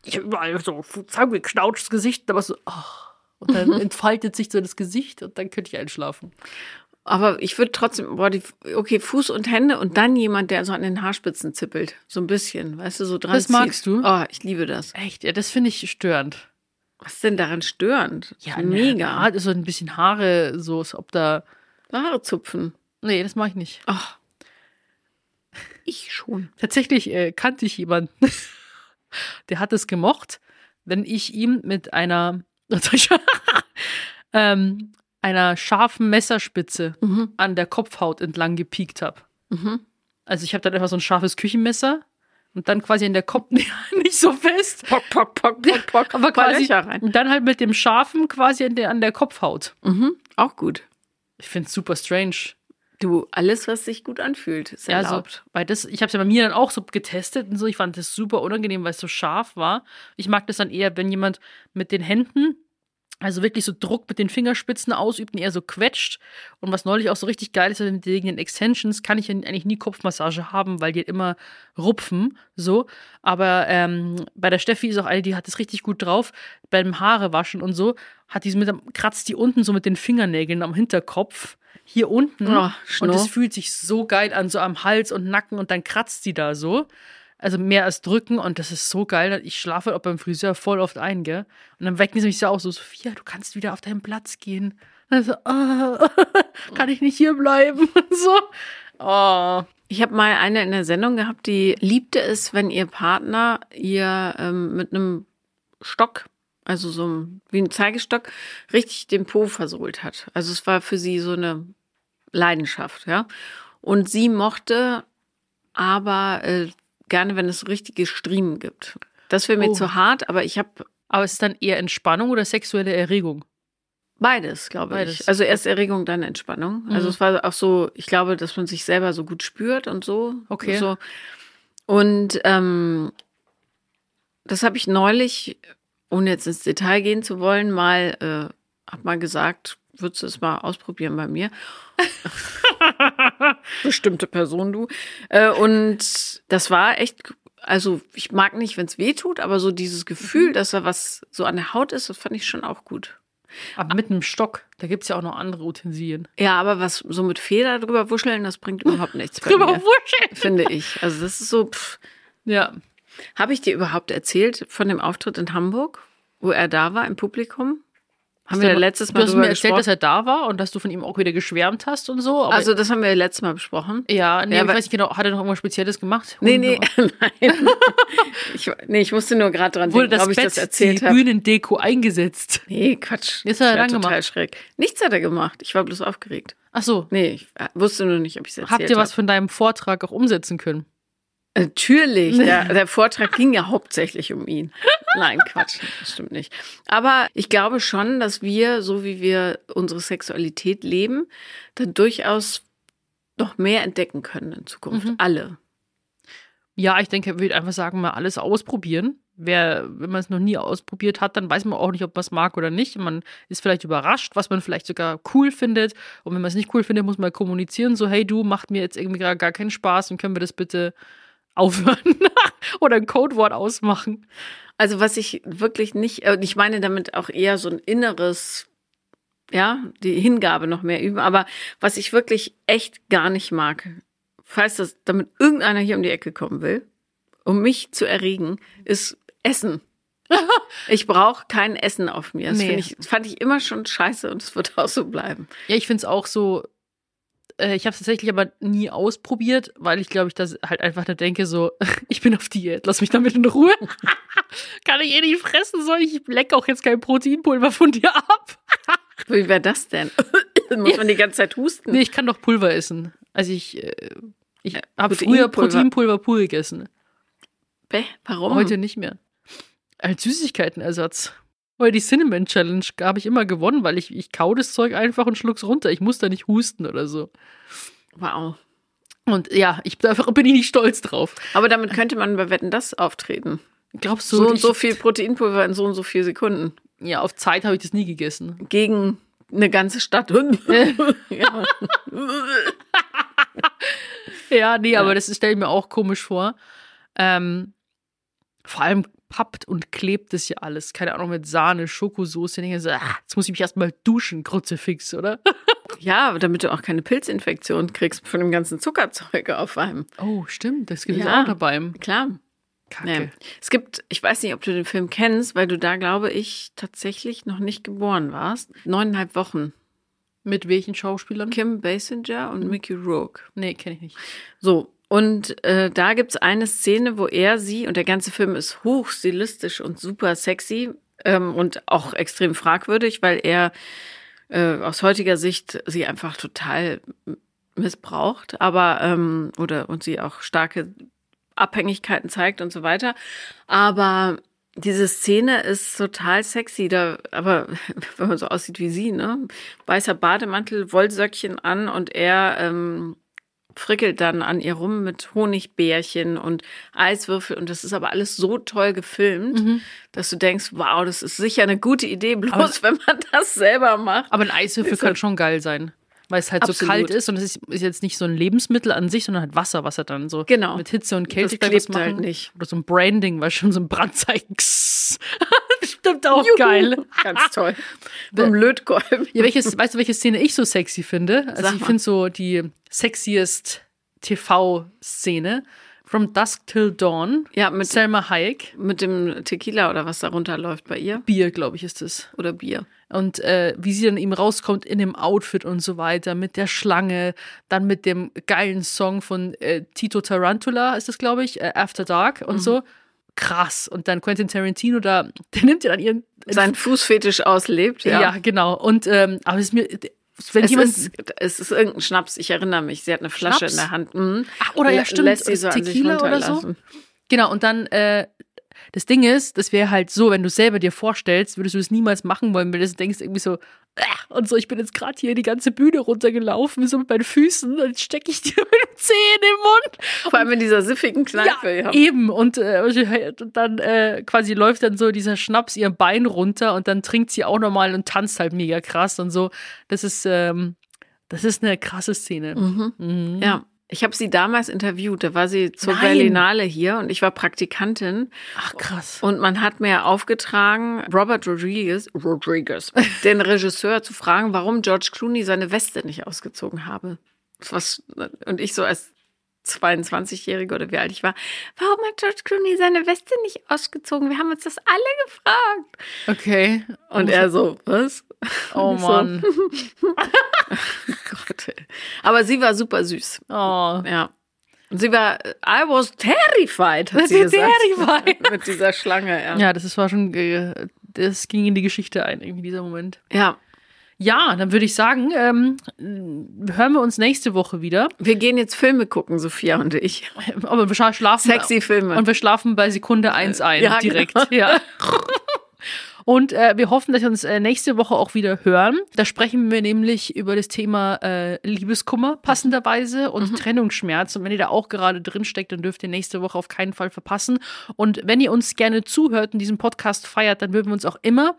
A: ich habe überall so zusammengeknautschtes Gesicht, aber so, ach. Und dann entfaltet sich so das Gesicht und dann könnte ich einschlafen.
B: Aber ich würde trotzdem, boah, die, okay, Fuß und Hände und dann jemand, der so an den Haarspitzen zippelt. So ein bisschen, weißt du, so dran
A: Das
B: zieht.
A: magst du?
B: Oh, ich liebe das.
A: Echt, ja, das finde ich störend.
B: Was ist denn daran störend?
A: Ja,
B: So mega.
A: Mega. So ein bisschen Haare, so, als ob da.
B: Haare zupfen.
A: Nee, das mache ich nicht.
B: Ach. Ich schon.
A: Tatsächlich äh, kannte ich jemanden, der hat es gemocht, wenn ich ihm mit einer, ähm, einer scharfen Messerspitze
B: Mhm.
A: an der Kopfhaut entlang gepiekt habe.
B: Mhm.
A: Also ich habe dann einfach so ein scharfes Küchenmesser und dann quasi in der Kopf nicht so fest,
B: Pock, pock, pock, pock, pock.
A: aber quasi
B: rein.
A: und dann halt mit dem scharfen quasi an der, an der Kopfhaut.
B: Mhm. Auch gut.
A: Ich finde es super strange.
B: Du, alles, was sich gut anfühlt, ist
A: Ja, so,
B: erlaubt.
A: weil das, ich habe es ja bei mir dann auch so getestet und so. Ich fand das super unangenehm, weil es so scharf war. Ich mag das dann eher, wenn jemand mit den Händen, also wirklich so Druck mit den Fingerspitzen ausübt und eher so quetscht. Und was neulich auch so richtig geil ist, mit den Extensions kann ich ja eigentlich nie Kopfmassage haben, weil die halt immer rupfen, so. Aber ähm, bei der Steffi ist auch eine, die hat das richtig gut drauf. Beim Haare waschen und so, hat die so mit, kratzt die unten so mit den Fingernägeln am Hinterkopf. Hier unten.
B: Oh,
A: und es fühlt sich so geil an, so am Hals und Nacken und dann kratzt sie da so. Also mehr als drücken und das ist so geil. Ich schlafe auch beim Friseur voll oft ein, gell? Und dann wecken sie mich so auch so, Sophia, du kannst wieder auf deinen Platz gehen. Also, ah, kann ich nicht hier bleiben? So. Oh.
B: Ich habe mal eine in der Sendung gehabt, die liebte es, wenn ihr Partner ihr ähm, mit einem Stock, also so ein- wie ein Zeigestock, richtig den Po versohlt hat. Also es war für sie so eine Leidenschaft, ja. Und sie mochte aber äh, gerne, wenn es richtige Striemen gibt. Das wäre mir
A: Oh.
B: zu hart, aber ich habe
A: Aber ist es dann eher Entspannung oder sexuelle Erregung?
B: Beides, glaube
A: Beides.
B: ich. Also erst Erregung, dann Entspannung. Also
A: Mhm.
B: es war auch so, ich glaube, dass man sich selber so gut spürt und so.
A: Okay.
B: So. Und ähm, das habe ich neulich, ohne jetzt ins Detail gehen zu wollen, mal, äh, hab mal gesagt, würdest du es mal ausprobieren bei mir? Bestimmte Person, du. Äh, und das war echt, also ich mag nicht, wenn es weh tut, aber so dieses Gefühl, dass da was so an der Haut ist, das fand ich schon auch gut.
A: Aber mit einem Stock, da gibt es ja auch noch andere Utensilien.
B: Ja, aber was so mit Feder drüber wuscheln, das bringt überhaupt nichts
A: Drüber
B: mir,
A: wuscheln.
B: finde ich. Also das ist so, pff.
A: Ja.
B: Habe ich dir überhaupt erzählt von dem Auftritt in Hamburg, wo er da war im Publikum? Haben wir ja letztes Mal
A: Du hast mir erzählt, dass
B: gesprochen.
A: er da war und dass du von ihm auch wieder geschwärmt hast und so.
B: Also, das haben wir ja letztes Mal besprochen.
A: ja, nee,
B: Ja,
A: ich weiß nicht genau, hat er noch irgendwas Spezielles gemacht?
B: Nee, nee, nein. Ich, nee, ich musste nur gerade dran
A: Wurde
B: denken,
A: das
B: ob ich
A: Bett,
B: das erzählt habe.
A: Bühnendeko eingesetzt?
B: Nee, Quatsch.
A: Das hat er dann
B: total
A: gemacht.
B: schräg. Nichts hat er gemacht. Ich war bloß aufgeregt.
A: Ach so.
B: Nee, ich äh, wusste nur nicht, ob ich es erzählt
A: Habt ihr was
B: hab.
A: von deinem Vortrag auch umsetzen können?
B: Natürlich. Der, der Vortrag ging ja hauptsächlich um ihn. Nein, Quatsch. Das stimmt nicht. Aber ich glaube schon, dass wir, so wie wir unsere Sexualität leben, dann durchaus noch mehr entdecken können in Zukunft.
A: Mhm.
B: Alle.
A: Ja, ich denke, er würde einfach sagen, mal alles ausprobieren. Wer, wenn man es noch nie ausprobiert hat, dann weiß man auch nicht, ob man es mag oder nicht. Man ist vielleicht überrascht, was man vielleicht sogar cool findet. Und wenn man es nicht cool findet, muss man kommunizieren, so, hey du, macht mir jetzt irgendwie gar keinen Spaß und können wir das bitte aufhören oder ein Codewort ausmachen.
B: Also was ich wirklich nicht, äh, ich meine damit auch eher so ein inneres, ja, die Hingabe noch mehr üben. Aber was ich wirklich echt gar nicht mag, falls das damit irgendeiner hier um die Ecke kommen will, um mich zu erregen, ist Essen. Ich brauche kein Essen auf mir. Das
A: Nee.
B: ich, das fand ich immer schon scheiße und es wird auch so bleiben.
A: Ja, ich finde es auch so. Äh, ich habe es tatsächlich aber nie ausprobiert, weil ich glaube, ich das halt einfach da denke, so, ich bin auf Diät, lass mich damit in Ruhe. Kann ich eh nicht fressen, soll ich leck auch jetzt kein Proteinpulver von dir ab.
B: Wie wäre das denn? Muss man die ganze Zeit husten?
A: Nee, ich kann doch Pulver essen. Also ich, äh, ich
B: Äh,
A: habe früher
B: Proteinpulver.
A: Proteinpulver pur gegessen.
B: Bäh, warum?
A: Heute nicht mehr. Als Süßigkeitenersatz. Weil die Cinnamon Challenge habe ich immer gewonnen, weil ich, ich kau das Zeug einfach und schluck's runter. Ich muss da nicht husten oder so.
B: Wow.
A: Und ja, ich da bin ich nicht stolz drauf.
B: Aber damit könnte man bei Wetten das auftreten.
A: Glaubst du,
B: So und so viel Proteinpulver in so und so viel Sekunden.
A: Ja, auf Zeit habe ich das nie gegessen.
B: Gegen eine ganze Stadt. ja.
A: Ja, nee, aber das stelle ich mir auch komisch vor. Ähm, vor allem pappt und klebt das ja alles. Keine Ahnung, mit Sahne, Schokosoße. Ich so, ah, jetzt muss ich mich erstmal duschen, Kruzifix, oder?
B: ja, damit du auch keine Pilzinfektion kriegst von dem ganzen Zuckerzeug auf einem.
A: Oh, stimmt, das gibt es
B: Ja.
A: auch dabei.
B: Klar.
A: Kacke.
B: Nee. Es gibt, ich weiß nicht, ob du den Film kennst, weil du da, glaube ich, tatsächlich noch nicht geboren warst. Neuneinhalb Wochen.
A: Mit welchen Schauspielern?
B: Kim Basinger und Mickey Rourke.
A: Nee, kenne ich nicht.
B: So, und äh, da gibt's eine Szene, wo er sie, und der ganze Film ist hoch stilistisch und super sexy ähm, und auch extrem fragwürdig, weil er äh, aus heutiger Sicht sie einfach total missbraucht, aber ähm, oder und sie auch starke Abhängigkeiten zeigt und so weiter. Aber diese Szene ist total sexy, da, aber wenn man so aussieht wie sie, ne? Weißer Bademantel, Wollsöckchen an und er ähm, frickelt dann an ihr rum mit Honigbärchen und Eiswürfel und das ist aber alles so toll gefilmt,
A: Mhm.
B: dass du denkst, wow, das ist sicher eine gute Idee, bloß wenn man das selber macht.
A: Aber ein Eiswürfel kann schon geil sein. Weil es halt so
B: Absolut.
A: kalt ist und es ist, ist jetzt nicht so ein Lebensmittel an sich, sondern halt Wasser, was er dann so
B: Genau.
A: mit Hitze und Kälte
B: Das klebt halt nicht.
A: Oder so ein Branding, weil schon so ein Brandzeichen. Bestimmt auch
B: Juhu.
A: geil.
B: Ganz toll. Mit dem Lötkolben.
A: Ja, welches, weißt du, welche Szene ich so sexy finde? Also
B: Sag
A: ich finde so die sexiest TV-Szene. From Dusk Till Dawn.
B: Ja, mit,
A: Selma Hayek.
B: mit dem Tequila oder was da runterläuft bei ihr.
A: Bier, glaube ich, ist es.
B: Oder Bier.
A: Und äh, wie sie dann eben rauskommt in dem Outfit und so weiter, mit der Schlange, dann mit dem geilen Song von äh, Tito Tarantula, ist das, glaube ich, äh, After Dark und so. Krass. Und dann Quentin Tarantino da, der nimmt ja dann ihren.
B: Seinen Fußfetisch auslebt.
A: ja.
B: Ja.
A: genau. Und ähm, aber es ist mir, wenn
B: Es
A: jemand.
B: ist, es ist irgendein Schnaps, ich erinnere mich. Sie hat eine Flasche
A: Schnaps?
B: in der Hand. Mhm.
A: Ach, oder ja, stimmt.
B: Lässt sie so
A: Tequila oder so. Genau, und dann, äh, das Ding ist, das wäre halt so, wenn du selber dir vorstellst, würdest du es niemals machen wollen, weil du denkst irgendwie so, äh, und so, ich bin jetzt gerade hier die ganze Bühne runtergelaufen, so mit meinen Füßen, jetzt stecke ich dir mit dem Zeh in den Mund.
B: Vor allem in dieser siffigen Kneipe. Ja,
A: eben. Und, äh, dann äh, quasi läuft dann so dieser Schnaps ihr Bein runter und dann trinkt sie auch nochmal und tanzt halt mega krass und so. Das ist, ähm, das ist eine krasse Szene.
B: Mhm.
A: Mhm.
B: ja. Ich habe sie damals interviewt, da war sie zur
A: Nein.
B: Berlinale hier und ich war Praktikantin
A: Ach, krass.
B: und man hat mir aufgetragen, Robert Rodriguez, Rodriguez, den Regisseur zu fragen, warum George Clooney seine Weste nicht ausgezogen habe. Was, und ich so als 22-Jährige oder wie alt ich war, warum hat George Clooney seine Weste nicht ausgezogen? Wir haben uns das alle gefragt.
A: Okay.
B: Und er so, was?
A: Oh
B: So.
A: Mann.
B: Ey. Aber sie war super süß.
A: Oh.
B: Ja. Und sie war, I was terrified, hat sie gesagt.
A: Terrified.
B: Mit dieser Schlange, ja.
A: Ja, das war schon, äh, das ging in die Geschichte ein, irgendwie dieser Moment.
B: Ja.
A: Ja, dann würde ich sagen, ähm, hören wir uns nächste Woche wieder.
B: Wir gehen jetzt Filme gucken, Sophia und ich.
A: Aber wir schlafen.
B: Sexy Filme.
A: Und wir schlafen bei Sekunde eins ein,
B: Ja,
A: direkt.
B: genau.
A: Ja. Und äh, wir hoffen, dass wir uns äh, nächste Woche auch wieder hören. Da sprechen wir nämlich über das Thema äh, Liebeskummer passenderweise und Trennungsschmerz. Und wenn ihr da auch gerade drin steckt, dann dürft ihr nächste Woche auf keinen Fall verpassen. Und wenn ihr uns gerne zuhört und diesen Podcast feiert, dann würden wir uns auch immer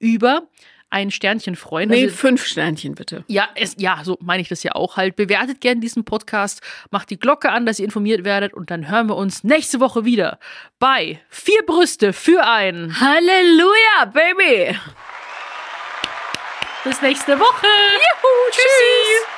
A: über ein Sternchen freuen.
B: Nee,
A: Also-
B: fünf Sternchen bitte.
A: ja, es, ja, so meine ich das ja auch halt. Bewertet gerne diesen Podcast, macht die Glocke an, dass ihr informiert werdet und dann hören wir uns nächste Woche wieder bei Vier Brüste für ein.
B: Halleluja, Baby!
A: Bis nächste Woche. Juhu, tschüss.